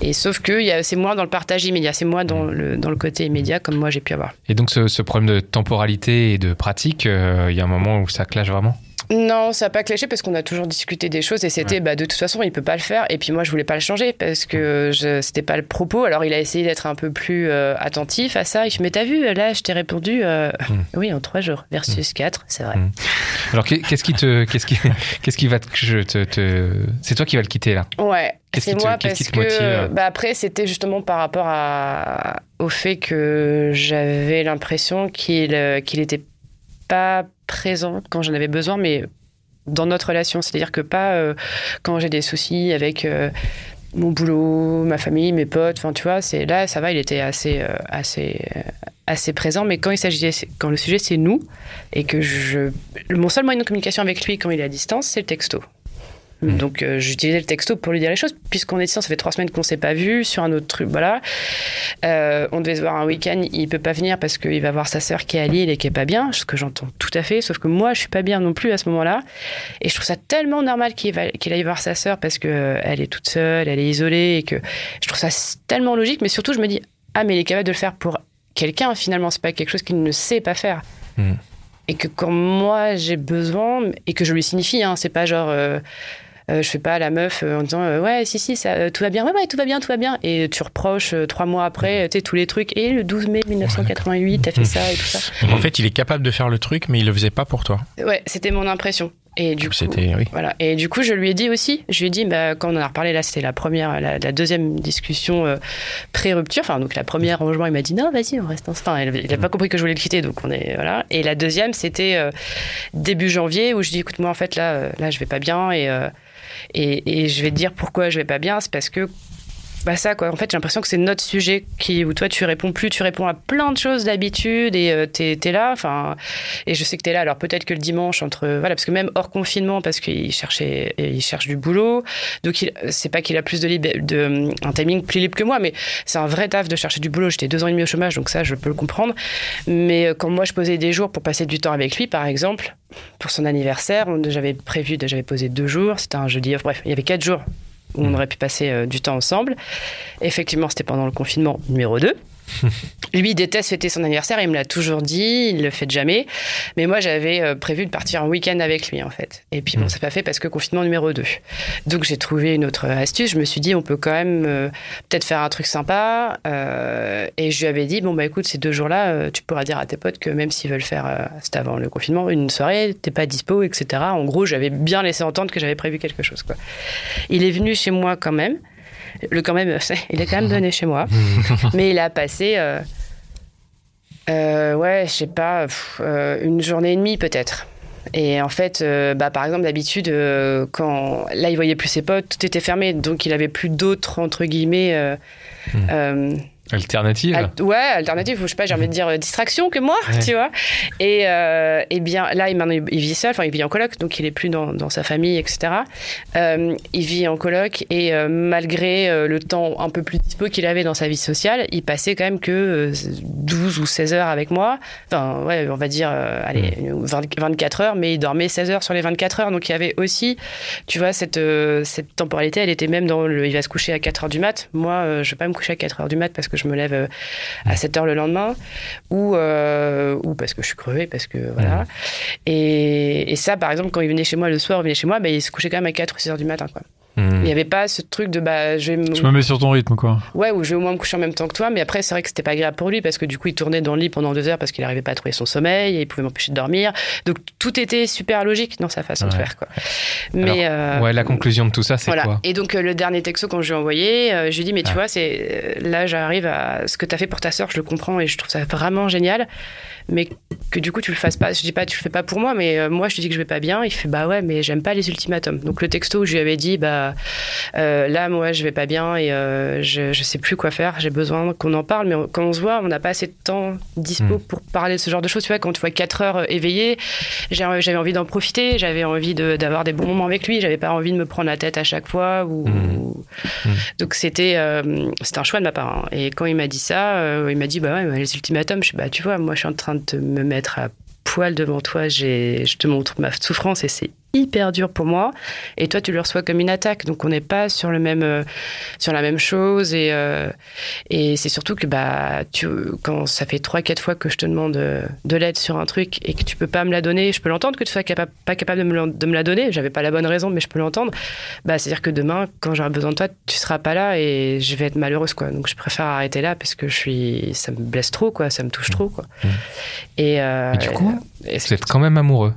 et sauf que c'est moins dans le partage immédiat. C'est moins dans le, dans le côté immédiat, comme moi, j'ai pu avoir. Et donc ce, ce problème de temporalité et de pratique, euh, il y a un moment où ça clash vraiment? Non, ça n'a pas clashé parce qu'on a toujours discuté des choses et c'était bah, de toute façon il peut pas le faire et puis moi je voulais pas le changer parce que je, c'était pas le propos. Alors il a essayé d'être un peu plus euh, attentif à ça. Il fait mais t'as vu là je t'ai répondu euh, oui en trois jours versus quatre c'est vrai. Mm. Alors qu'est- qu'est-ce qui te, qu'est-ce qui, [laughs] qu'est-ce qui va te, je te, te- c'est toi qui vas le quitter là? Ouais, c'est te- moi qu'est-ce parce qui te que motive bah après c'était justement par rapport à, au fait que j'avais l'impression qu'il euh, qu'il était pas présent quand j'en avais besoin, mais dans notre relation, c'est-à-dire que pas euh, quand j'ai des soucis avec euh, mon boulot, ma famille, mes potes, enfin tu vois, c'est là ça va, il était assez euh, assez euh, assez présent, mais quand il s'agissait quand le sujet c'est nous et que je mon seul moyen de communication avec lui quand il est à distance, c'est le texto. Donc euh, j'utilisais le texto pour lui dire les choses, puisqu'on est distance, ça fait trois semaines qu'on s'est pas vu sur un autre truc, voilà. Euh, on devait se voir un week-end, il peut pas venir parce qu'il va voir sa sœur qui est à Lille et qui est pas bien, ce que j'entends tout à fait, sauf que moi je suis pas bien non plus à ce moment-là. Et je trouve ça tellement normal qu'il va- qu'il aille voir sa sœur parce que euh, elle est toute seule, elle est isolée, et que je trouve ça tellement logique, mais surtout je me dis, ah mais il est capable de le faire pour quelqu'un finalement, c'est pas quelque chose qu'il ne sait pas faire. Mm. Et que quand moi j'ai besoin, et que je lui signifie, hein, c'est pas genre. euh, je fais pas la meuf euh, en disant euh, ouais si si ça euh, tout va bien. Ouais ouais tout va bien tout va bien. Et tu reproches euh, trois mois après euh, tu sais tous les trucs. Et le 12 mai 1988 t'as fait ça et tout ça. En fait, il est capable de faire le truc, mais il le faisait pas pour toi. ouais c'était mon impression. Et du coup oui. voilà. Et du coup je lui ai dit aussi je lui ai dit bah, quand on en a reparlé là c'était la première la, la deuxième discussion euh, pré-rupture. Enfin donc la première rangement il m'a dit non vas-y on reste ensemble. Enfin, il, il a pas compris que je voulais le quitter donc on est voilà. Et la deuxième c'était euh, début janvier où je dis écoute moi en fait là euh, là je vais pas bien. Et euh, et, et je vais te dire pourquoi je vais pas bien c'est parce que bah ça quoi. En fait j'ai l'impression que c'est notre sujet qui où toi tu réponds plus tu réponds à plein de choses d'habitude et euh, t'es es là enfin et je sais que t'es là alors peut-être que le dimanche entre voilà parce que même hors confinement parce qu'il cherchait il cherche du boulot donc c'est pas qu'il a plus de, de un timing plus libre que moi mais c'est un vrai taf de chercher du boulot. J'étais deux ans et demi au chômage donc ça je peux le comprendre. Mais euh, quand moi je posais des jours pour passer du temps avec lui par exemple pour son anniversaire j'avais prévu j'avais posé deux jours c'était un jeudi bref il y avait quatre jours où on aurait pu passer euh, du temps ensemble. Effectivement, c'était pendant le confinement numéro 2. [laughs] Lui, il déteste fêter son anniversaire, il me l'a toujours dit, il le fait jamais. Mais moi, j'avais euh, prévu de partir un week-end avec lui, en fait. Et puis, bon, c'est pas fait parce que confinement numéro 2. Donc, j'ai trouvé une autre astuce. Je me suis dit, on peut quand même euh, peut-être faire un truc sympa. Euh, et je lui avais dit, bon, bah écoute, ces deux jours-là, euh, tu pourras dire à tes potes que même s'ils veulent faire, euh, c'était avant le confinement, une soirée, t'es pas dispo, etc. En gros, j'avais bien laissé entendre que j'avais prévu quelque chose, quoi. Il est venu chez moi quand même. Le quand même, [laughs] il est quand même donné chez moi. [laughs] Mais il a passé. euh, euh, ouais, je sais pas, pff, euh, une journée et demie peut-être. Et en fait, euh, bah, par exemple, d'habitude, euh, quand là, il voyait plus ses potes, tout était fermé, donc il avait plus d'autres entre guillemets. euh, euh, Alternative. Al- ouais, alternative, ou je sais pas, j'ai envie de dire euh, distraction que moi, tu vois. Et, euh, et bien là, il, maintenant, il vit seul, enfin, il vit en coloc, donc il est plus dans, dans sa famille, etc. Euh, il vit en coloc et euh, malgré euh, le temps un peu plus dispo qu'il avait dans sa vie sociale, il passait quand même que euh, 12 ou 16 heures avec moi. Enfin, ouais, on va dire, euh, allez, 20 24 heures, mais il dormait 16 heures sur les 24 heures. Donc il y avait aussi, tu vois, cette, euh, cette temporalité, elle était même dans le. Il va se coucher à 4 heures du mat. Moi, euh, je vais pas me coucher à 4 heures du mat parce que je me lève euh, à 7 heures le lendemain ou, euh, ou parce que je suis crevée, parce que voilà. Et, et ça, par exemple, quand il venait chez moi le soir, il venait chez moi, bah, il se couchait quand même à 4 ou 6 heures du matin. Quoi. Hmm. Il n'y avait pas ce truc de bah, je vais Je me mets sur ton rythme, quoi. Ouais, ou je vais au moins me coucher en même temps que toi, mais après, c'est vrai que c'était pas agréable pour lui parce que du coup, il tournait dans le lit pendant deux heures parce qu'il n'arrivait pas à trouver son sommeil et il pouvait m'empêcher de dormir. Donc, tout était super logique dans sa façon de Ouais. faire, quoi. Mais. Alors, euh, ouais, la conclusion de tout ça, c'est voilà. quoi? Et donc, euh, le dernier texto, quand je lui ai envoyé, euh, je lui ai dit, mais tu Ah. vois, c'est euh, là, j'arrive à ce que tu as fait pour ta sœur, je le comprends et je trouve ça vraiment génial. Mais que du coup, tu le fasses pas. Je dis pas, tu le fais pas pour moi, mais euh, moi, je te dis que je vais pas bien. Il fait, bah ouais, mais j'aime pas les ultimatums. Donc, le texto où je lui avais dit, bah là, moi, je vais pas bien et euh, je, je sais plus quoi faire. J'ai besoin qu'on en parle, mais on- quand on se voit, on n'a pas assez de temps dispo Mm. pour parler de ce genre de choses. Tu vois, quand tu vois 4 heures éveillé, j'ai- j'avais envie d'en profiter, j'avais envie de- d'avoir des bons moments avec lui, j'avais pas envie de me prendre la tête à chaque fois. Ou, Mm. ou- Donc c'était euh, un choix de ma part. hein. Et quand il m'a dit ça, euh, il m'a dit bah ouais, les ultimatums, je suis bah tu vois, moi je suis en train de te- me mettre à poil devant toi, je te montre ma souffrance et c'est hyper dur pour moi. Et toi tu le reçois comme une attaque. Donc on n'est pas sur le même euh, sur la même chose. Et euh, et c'est surtout que bah tu quand ça fait trois quatre fois que je te demande euh, de l'aide sur un truc et que tu peux pas me la donner je peux l'entendre que tu sois capable pas capable de me, de me la donner. J'avais pas la bonne raison mais je peux l'entendre. Bah c'est à dire que demain quand j'aurai besoin de toi tu seras pas là et je vais être malheureuse quoi. Donc je préfère arrêter là parce que je suis ça me blesse trop quoi. Ça me touche trop quoi. Et, euh, Et du coup, et, Vous êtes quand même amoureux.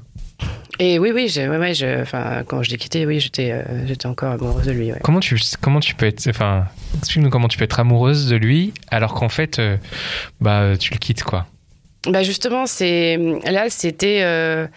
Et oui oui j'ai- ouais, ouais, je- enfin quand je l'ai quitté oui j'étais euh, j'étais encore amoureuse de lui ouais. Comment tu, comment tu peux être. Enfin, explique-nous comment tu peux être amoureuse de lui alors qu'en fait, euh, bah, tu le quittes, quoi. Bah justement, c'est là, c'était, euh,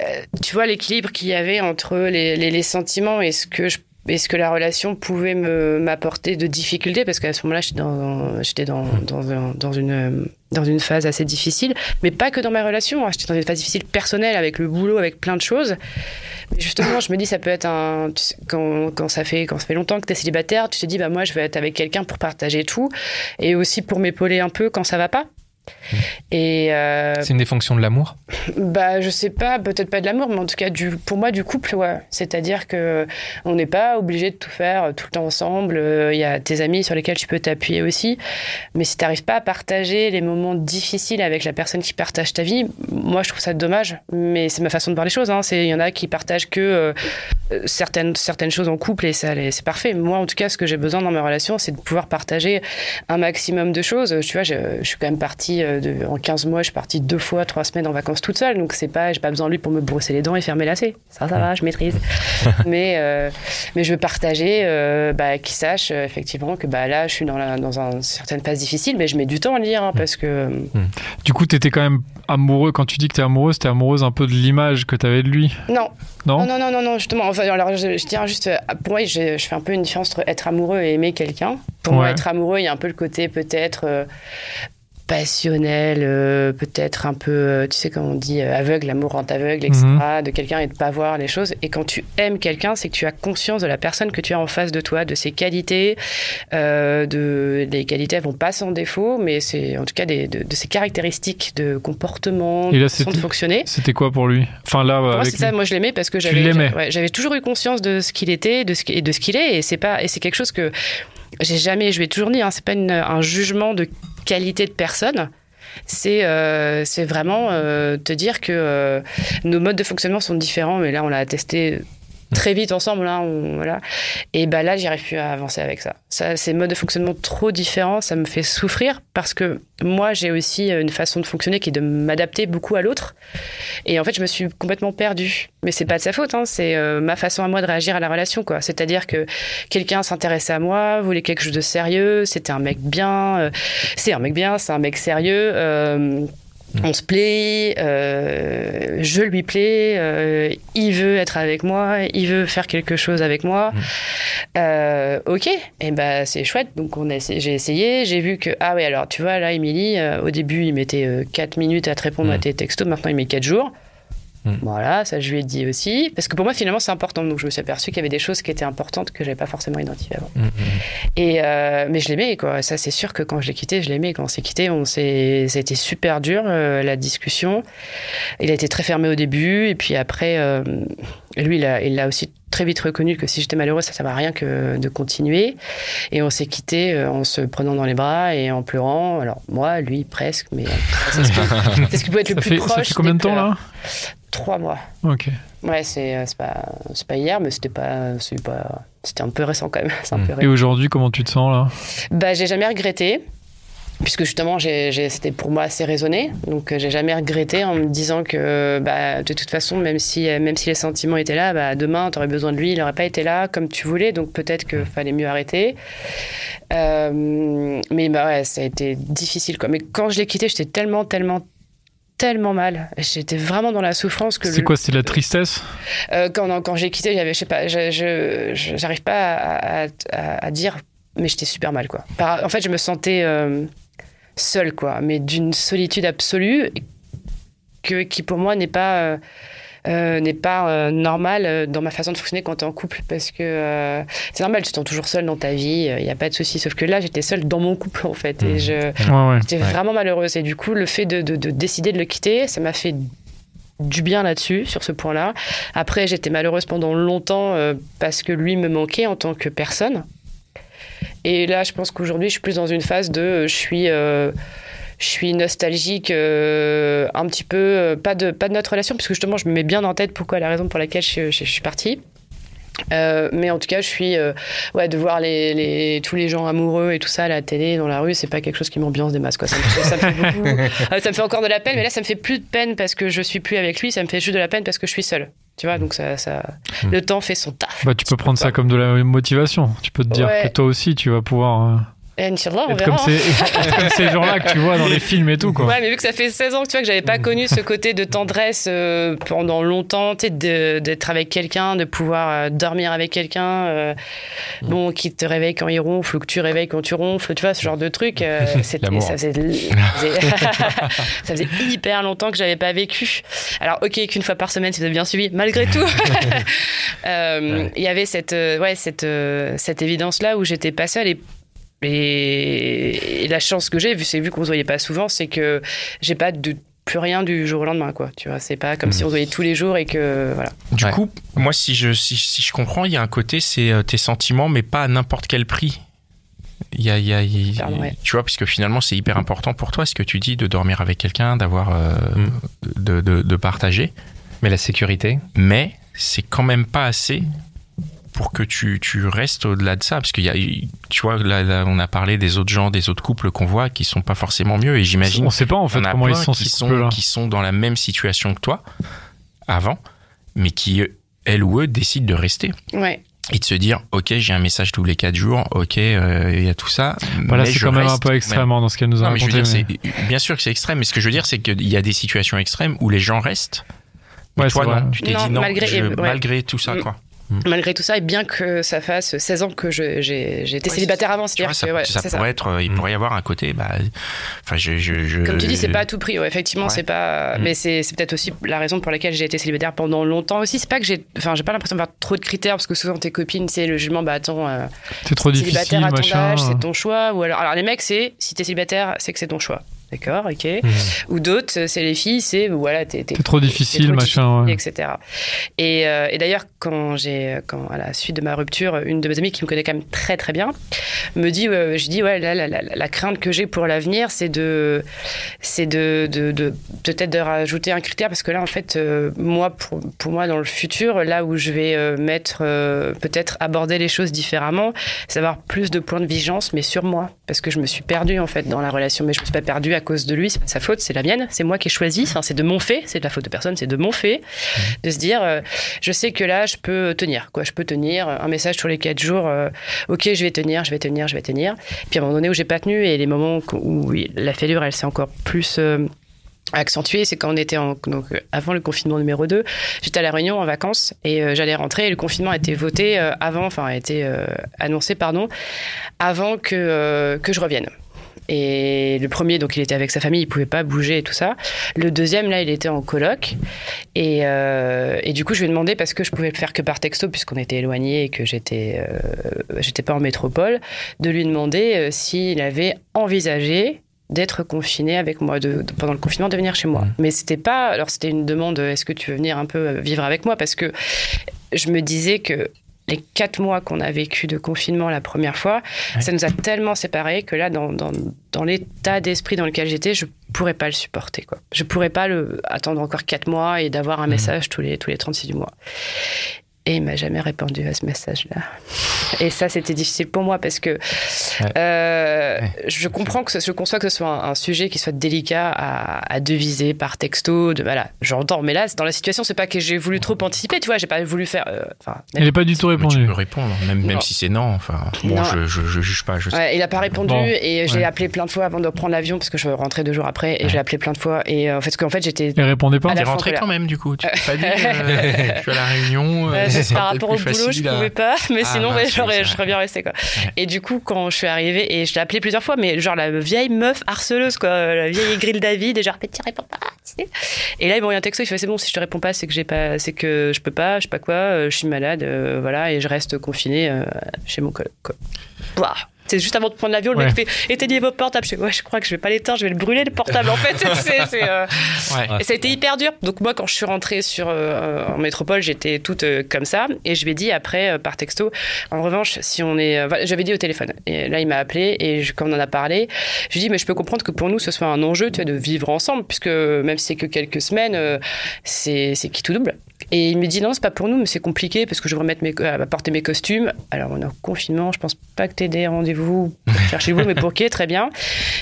euh, tu vois, l'équilibre qu'il y avait entre les, les, les sentiments et ce que je et ce que la relation pouvait me m'apporter de difficultés? Parce qu'à ce moment-là j'étais dans j'étais dans dans, un- dans une dans une phase assez difficile. Mais pas que dans ma relation hein. j'étais dans une phase difficile personnelle avec le boulot avec plein de choses. Mais justement je me dis ça peut être un tu sais, quand, quand ça fait quand ça fait longtemps que tu es célibataire tu te dis bah moi je vais être avec quelqu'un pour partager tout. Et aussi pour m'épauler un peu quand ça va pas et euh, C'est une des fonctions de l'amour bah, je sais pas, peut-être pas de l'amour, mais en tout cas, du, pour moi, du couple, ouais. C'est-à-dire que on n'est pas obligé de tout faire euh, tout le temps ensemble. Euh, Il y a tes amis sur lesquels tu peux t'appuyer aussi. Mais si t'arrives pas à partager les moments difficiles avec la personne qui partage ta vie, moi, je trouve ça dommage. Mais c'est ma façon de voir les choses. Hein. C'est, il y en a qui partagent que euh, euh, certaines, certaines choses en couple et ça, c'est parfait. Moi, en tout cas, ce que j'ai besoin dans ma relation, c'est de pouvoir partager un maximum de choses. Tu vois, je, je suis quand même partie euh, de, en 15 mois, je suis partie deux fois, trois semaines en vacances toute seule. Donc, c'est pas, j'ai pas besoin de lui pour me brosser les dents et faire mes lacets. Ça, ça va, je maîtrise. [laughs] mais, euh, mais je veux partager, euh, bah, qu'il sache euh, effectivement que bah, là, je suis dans, la, dans une certaine phase difficile, mais je mets du temps à le dire hein, parce que. Du coup, t'étais quand même amoureux. Quand tu dis que t'es amoureuse, t'es amoureuse un peu de l'image que t'avais de lui, Non, non? Non, non, non, non, justement. Enfin, alors, je, je dirais juste, euh, pour moi, je, je fais un peu une différence entre être amoureux et aimer quelqu'un. Pour moi, Ouais. être amoureux, il y a un peu le côté peut-être euh, passionnel, euh, peut-être un peu, euh, tu sais, comme on dit, euh, aveugle, l'amour rend aveugle, etc., de quelqu'un et de pas voir les choses. Et quand tu aimes quelqu'un, c'est que tu as conscience de la personne que tu as en face de toi, de ses qualités. Euh, de, les qualités, elles vont pas sans défaut, mais c'est en tout cas des, de, de ses caractéristiques de comportement, Et là, de façon de fonctionner. C'était quoi pour lui? Enfin là, Pour moi, c'est ça. lui. Moi, je l'aimais parce que j'avais, ouais, j'avais toujours eu conscience de ce qu'il était, de ce et de ce qu'il est, et c'est pas, et c'est quelque chose que j'ai jamais, je lui ai toujours dit, hein, c'est pas une- un jugement de qualité de personne. C'est euh, c'est vraiment euh, te dire que euh, nos modes de fonctionnement sont différents, mais là on l'a testé très vite ensemble là on, voilà. Et bah là j'arrive plus à avancer avec ça. Ça ces modes de fonctionnement trop différents ça me fait souffrir parce que moi j'ai aussi une façon de fonctionner qui est de m'adapter beaucoup à l'autre. Et en fait je me suis complètement perdue. Mais c'est pas de sa faute hein, c'est euh, ma façon à moi de réagir à la relation quoi. C'est à dire que quelqu'un s'intéressait à moi voulait quelque chose de sérieux c'était un mec bien euh, c'est un mec bien c'est un mec sérieux euh, on se plaît, euh, je lui plais, euh, il veut être avec moi, il veut faire quelque chose avec moi. Euh, ok, et ben c'est chouette. Donc on a j'ai essayé, j'ai vu que ah oui alors tu vois là Émilie, euh, au début il mettait 4 minutes à te répondre à tes textos, maintenant il met 4 jours. Voilà, ça je lui ai dit aussi. Parce que pour moi, finalement, c'est important. Donc je me suis aperçu qu'il y avait des choses qui étaient importantes que j'avais pas forcément identifiées avant. Et euh, mais je l'aimais, quoi. Ça, c'est sûr que quand je l'ai quitté, je l'aimais. Quand on s'est quitté, on s'est, ça a été super dur, euh, la discussion. Il a été très fermé au début. Et puis après, euh, lui, il a, il a aussi très vite reconnu que si j'étais malheureuse, ça ne servait à rien que de continuer. Et on s'est quitté euh, en se prenant dans les bras et en pleurant. Alors moi, lui, presque, mais euh, [laughs] c'est ce qui, ce qui peut être le Ça plus fait, proche. ça fait combien de temps là Trois mois. Ok. Ouais, c'est euh, pas pas hier, mais c'était pas c'était un peu récent quand même. [laughs] Un peu Et récent. aujourd'hui, comment tu te sens là? Bah, j'ai jamais regretté. Puisque justement, c'était pour moi assez raisonné. Donc, euh, j'ai jamais regretté en me disant que, bah, de toute façon, même si, même si les sentiments étaient là, bah, demain, tu aurais besoin de lui, il n'aurait pas été là comme tu voulais. Donc, peut-être qu'il fallait mieux arrêter. Euh, mais bah, ouais, ça a été difficile. Quoi. Mais quand je l'ai quitté, j'étais tellement, tellement, tellement mal. J'étais vraiment dans la souffrance que. C'est le- quoi C'est la tristesse? Euh, quand, quand j'ai quitté, j'avais, je sais pas, j'arrive pas à- à- à dire, mais j'étais super mal, quoi. Par- en fait, je me sentais euh, seule, quoi, mais d'une solitude absolue que, qui pour moi n'est pas. euh, euh, n'est pas euh, normale euh, dans ma façon de fonctionner quand tu es en couple parce que euh, c'est normal tu te sens toujours seule dans ta vie il n'y a pas de souci sauf que là j'étais seule dans mon couple en fait et je, Ouais, ouais. J'étais vraiment malheureuse. Et du coup, le fait de, de- de décider de le quitter, ça m'a fait du bien là-dessus, sur ce point-là. Après, j'étais malheureuse pendant longtemps euh, parce que lui me manquait en tant que personne. Et là, je pense qu'aujourd'hui, je suis plus dans une phase de. euh, Je suis. euh, je suis nostalgique euh, un petit peu, euh, pas, de, pas de notre relation, parce que justement, je me mets bien en tête pourquoi la raison pour laquelle je, je- je suis partie. Euh, mais en tout cas, je suis euh, ouais de voir les, les- tous les gens amoureux et tout ça à la télé, dans la rue, c'est pas quelque chose qui m'ambiance des masses quoi. Ça me, ça me fait [laughs] beaucoup. euh, ça me fait encore de la peine, mais là, ça me fait plus de peine parce que je suis plus avec lui. Ça me fait juste de la peine parce que je suis seule. Tu vois, donc ça, ça, le temps fait son taf. Bah, tu peux prendre ça comme de la motivation. Tu peux te dire Ouais. que toi aussi, tu vas pouvoir euh, Et Inch'Allah, on être, verra. comme ces, être comme ces gens-là que tu vois dans les films et tout. Quoi. Ouais, mais vu que ça fait 16 ans que tu vois que j'avais pas connu ce côté de tendresse euh, pendant longtemps, tu sais, d'être avec quelqu'un, de pouvoir euh, dormir avec quelqu'un, euh, bon, qui te réveille quand il ronfle ou que tu réveilles quand tu ronfles, tu vois, ce genre de truc. euh, [laughs] c'était, ça faisait, [laughs] ça faisait- hyper longtemps que j'avais pas vécu. Alors, ok, qu'une fois par semaine, si vous avez bien suivi, malgré tout, [laughs] euh, il y avait cette, euh, ouais, cette, cette évidence-là où j'étais pas seule et et, et la chance que j'ai, vu, c'est vu qu'on se voyait pas souvent, c'est que j'ai pas de plus rien du jour au lendemain, quoi. Tu vois, c'est pas comme si on se voyait tous les jours et que voilà. Du Ouais. coup, moi, si je, si, si je comprends, il y a un côté, c'est euh, tes sentiments, mais pas à n'importe quel prix. Il y a, il y a- il- Pardon, ouais. Tu vois, parce que finalement, c'est hyper important pour toi, ce que tu dis, de dormir avec quelqu'un, d'avoir, euh, Mm. de, de- de partager. Mais la sécurité, Mais c'est quand même pas assez pour que tu, tu restes au-delà de ça. Parce qu'il y a, tu vois, là, là, on a parlé des autres gens, des autres couples qu'on voit qui sont pas forcément mieux. Et j'imagine On sait pas en fait comment ils sont qui ces sont, qui sont dans la même situation que toi avant, mais qui, elles ou eux, décident de rester Ouais. et de se dire ok j'ai un message tous les quatre jours ok euh, il y a tout ça Voilà, mais c'est quand même un peu extrême hein, dans ce qu'elle nous a non mais je veux raconté. dire mais- c'est bien sûr que c'est extrême mais ce que je veux dire c'est qu'il y a des situations extrêmes où les gens restent mais Ouais, toi non tu t'es dit non malgré- je- ouais. malgré tout ça Mm. Quoi Malgré tout ça, et bien que ça fasse 16 ans que j'ai été Ouais, célibataire avant, c'est-à-dire ça, que ouais, ça ça. pourrait être euh, il Mm. pourrait y avoir un côté bah enfin je, je, je- Comme tu dis, c'est pas à tout prix. Ouais, effectivement, Ouais. c'est pas. Mm. Mais c'est c'est peut-être aussi la raison pour laquelle j'ai été célibataire pendant longtemps aussi. C'est pas que j'ai. Enfin, j'ai pas l'impression d'avoir trop de critères parce que souvent tes copines, c'est le jugement. Bah attends, euh, C'est trop difficile, célibataire à ton machin. âge, c'est ton choix. Ou alors, alors les mecs, c'est si t'es célibataire, c'est que c'est ton choix. D'accord, ok. Ou d'autres, c'est les filles, c'est voilà, t'es trop difficile, machin, ouais. etc. Et, euh, et d'ailleurs, quand j'ai, quand à la suite de ma rupture, une de mes amies qui me connaît quand même très très bien me dit, euh, je dis ouais, là, la, la- la crainte que j'ai pour l'avenir, c'est de, c'est de, de, de- peut-être de rajouter un critère parce que là, en fait, euh, moi, pour, pour moi, dans le futur, là où je vais euh, mettre, euh, peut-être aborder les choses différemment, c'est avoir plus de points de vigilance, mais sur moi, parce que je me suis perdue en fait dans la relation, mais je me suis pas perdue à cause de lui, c'est pas de sa faute, c'est la mienne, c'est moi qui ai choisi, Enfin, c'est de mon fait, c'est de la faute de personne, c'est de mon fait, de se dire, euh, je sais que là, je peux tenir, quoi, je peux tenir un message sur les quatre jours, euh, ok, je vais tenir, je vais tenir, je vais tenir, puis à un moment donné où j'ai pas tenu et les moments où la fêlure, elle s'est encore plus euh, accentuée, c'est quand on était en, donc, euh, avant le confinement numéro 2, j'étais à la Réunion en vacances et euh, j'allais rentrer et le confinement a été voté euh, avant, enfin a été euh, annoncé, pardon, avant que, euh, que je revienne. Et le premier, donc il était avec sa famille, il pouvait pas bouger et tout ça. Le deuxième, là, il était en coloc. Et, euh, et du coup, je lui ai demandé, parce que je pouvais le faire que par texto, puisqu'on était éloignés et que j'étais euh, j'étais pas en métropole, de lui demander euh, s'il avait envisagé d'être confiné avec moi, de, de- pendant le confinement, de venir chez moi. Mais c'était pas. Alors, c'était une demande euh, est-ce que tu veux venir un peu euh, vivre avec moi? Parce que je me disais que les quatre mois qu'on a vécu de confinement la première fois, ça nous a tellement séparés que là, dans, dans, dans l'état d'esprit dans lequel j'étais, je pourrais pas le supporter. Quoi. Je pourrais pas le, attendre encore quatre mois et d'avoir un message tous les, tous les 36 du mois. Et il m'a jamais répondu à ce message-là. Et ça, c'était difficile pour moi parce que euh, je comprends que ce, je conçois que ce soit un, un sujet qui soit délicat à, à deviser par texto. De, voilà, j'entends. Mais là, dans la situation, c'est pas que j'ai voulu trop anticiper. Tu vois, j'ai pas voulu faire. euh, Enfin, Il n'est pas du tout Mais tu répondu. peux répondre, même, même Non. si c'est non. Enfin, bon, Non. je, je, je juge pas. Je sais. Ouais, il a pas répondu Bon, et j'ai ouais. appelé plein de fois avant de prendre l'avion parce que je rentrais deux jours après et j'ai appelé plein de fois et euh, en fait, parce qu'en fait, j'étais Il répondait pas. T'es fin, rentré quand même, du coup. Tu pas dit, [laughs] euh, je suis à la Réunion. [laughs] euh, par rapport au boulot, je facile à- pouvais pas, mais Ah, sinon, ouais, j'aurais, je serais bien restée, quoi. Ouais. Et du coup, quand je suis arrivée, et je l'ai appelée plusieurs fois, mais genre la vieille meuf harceleuse, quoi, la vieille grille David, et genre, tu réponds pas, tu sais. Et là, ils m'ont envoyé un texto, il fait, c'est bon, si je te réponds pas, c'est que j'ai pas, c'est que je peux pas, je sais pas quoi, euh, je suis malade, euh, voilà, et je reste confinée euh, chez mon coloc, quoi. Ouah. C'est juste avant de prendre l'avion, le mec fait éteignez vos portables. Je fais, ouais, je crois que je vais pas l'éteindre, je vais le brûler le portable. En fait, [laughs] c'est, c'est, euh, Ouais. et ça a été hyper dur. Donc moi, quand je suis rentrée sur, euh, en métropole, j'étais toute euh, comme ça. Et je lui ai dit après, euh, par texto, en revanche, si on est... euh, voilà, J'avais dit au téléphone. Et là, il m'a appelé et je, quand on en a parlé, je lui ai dit, mais je peux comprendre que pour nous, ce soit un enjeu tu vois, de vivre ensemble, puisque même si c'est que quelques semaines, euh, c'est, c'est qui tout double. Et il me dit, non, c'est pas pour nous, mais c'est compliqué parce que je devrais mettre mes, à porter mes costumes. Alors, on est en confinement, je pense pas que tu des rendez-vous pour chercher vous, mais pour qui, très bien.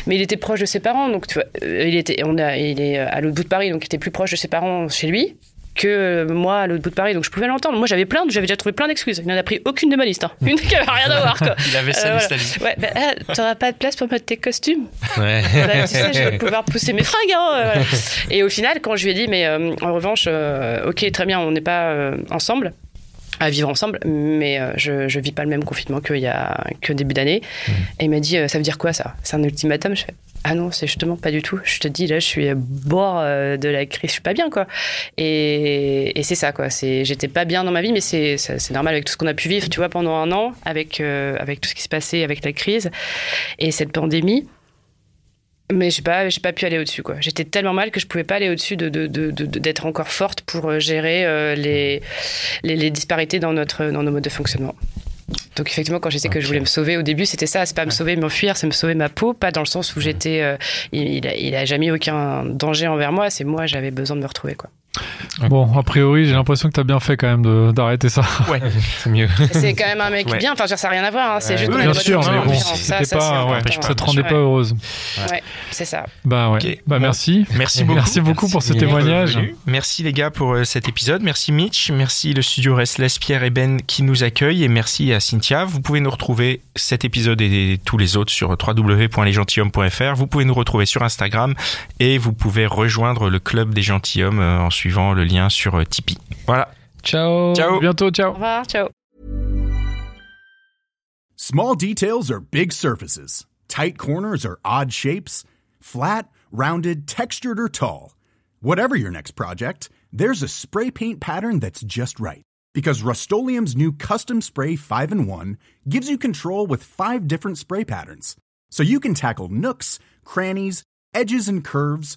Mais il était proche de ses parents, donc tu vois, euh, il, était, on a, il est à l'autre bout de Paris, donc il était plus proche de ses parents chez lui que euh, moi à l'autre bout de Paris, donc je pouvais l'entendre. Moi j'avais plein, j'avais déjà trouvé plein d'excuses. Il n'en a pris aucune de ma liste, hein. [laughs] une qui avait rien à voir. Quoi. [laughs] Il avait sa Euh, liste. Ouais, bah, ah, t'auras pas de place pour mettre tes costumes. Ouais. Voilà, [laughs] tu sais, je vais pouvoir pousser mes fringues. hein, euh, voilà. Et au final, quand je lui ai dit, mais euh, en revanche, euh, ok, très bien, on n'est pas euh, ensemble à vivre ensemble, mais je, je vis pas le même confinement qu'il y a que début d'année. Et il m'a dit, ça veut dire quoi ça? C'est un ultimatum? Je fais, ah non, c'est justement pas du tout. Je te dis, là, je suis à bord euh, de la crise, je suis pas bien, quoi. Et, et c'est ça, quoi. J'étais pas bien dans ma vie, mais c'est, normal avec tout ce qu'on a pu vivre, tu vois, pendant un an, avec, euh, avec tout ce qui se passait, avec la crise et cette pandémie. Mais j'ai pas, j'ai pas pu aller au-dessus, quoi. J'étais tellement mal que je pouvais pas aller au-dessus de, de- de- de- d'être encore forte pour euh, gérer euh, les, les, les disparités dans, notre, dans nos modes de fonctionnement. Donc effectivement, quand je disais que je voulais me sauver au début, c'était ça, c'est pas me sauver, m'enfuir, c'est me sauver ma peau, pas dans le sens où j'étais, euh, il, il a, il a jamais eu aucun danger envers moi, c'est moi, j'avais besoin de me retrouver, quoi. Bon, a priori, j'ai l'impression que t'as bien fait quand même de- d'arrêter ça. Ouais. [laughs] C'est mieux. C'est quand même un mec Ouais. bien, enfin, ça n'a rien à voir, hein, c'est Ouais, juste oui, Bien sûr, mais bon. Ça, ça, pas, ouais, ça te rendait Ouais. pas heureuse. Ouais, c'est ça. Bah ouais. Ok. Bah Bon. merci. Merci beaucoup. Merci beaucoup pour ce témoignage. Merci les gars pour euh, cet épisode. Merci Mitch. Merci le studio Restless, Pierre et Ben qui nous accueillent. Et merci à Cynthia. Vous pouvez nous retrouver cet épisode et tous les autres sur www.lesgentilhommes.fr. Vous pouvez nous retrouver sur Instagram et vous pouvez rejoindre le club des gentilshommes euh, en suivant le lien sur euh, Tipeee. Voilà. Ciao. Ciao. À bientôt, Au ciao. revoir, ciao. Small details are big surfaces. Tight corners are odd shapes. Flat, rounded, textured, or tall. Whatever your next project, there's a spray paint pattern that's just right. Because Rust new Custom Spray 5 in 1 gives you control with five different spray patterns. So you can tackle nooks, crannies, edges, and curves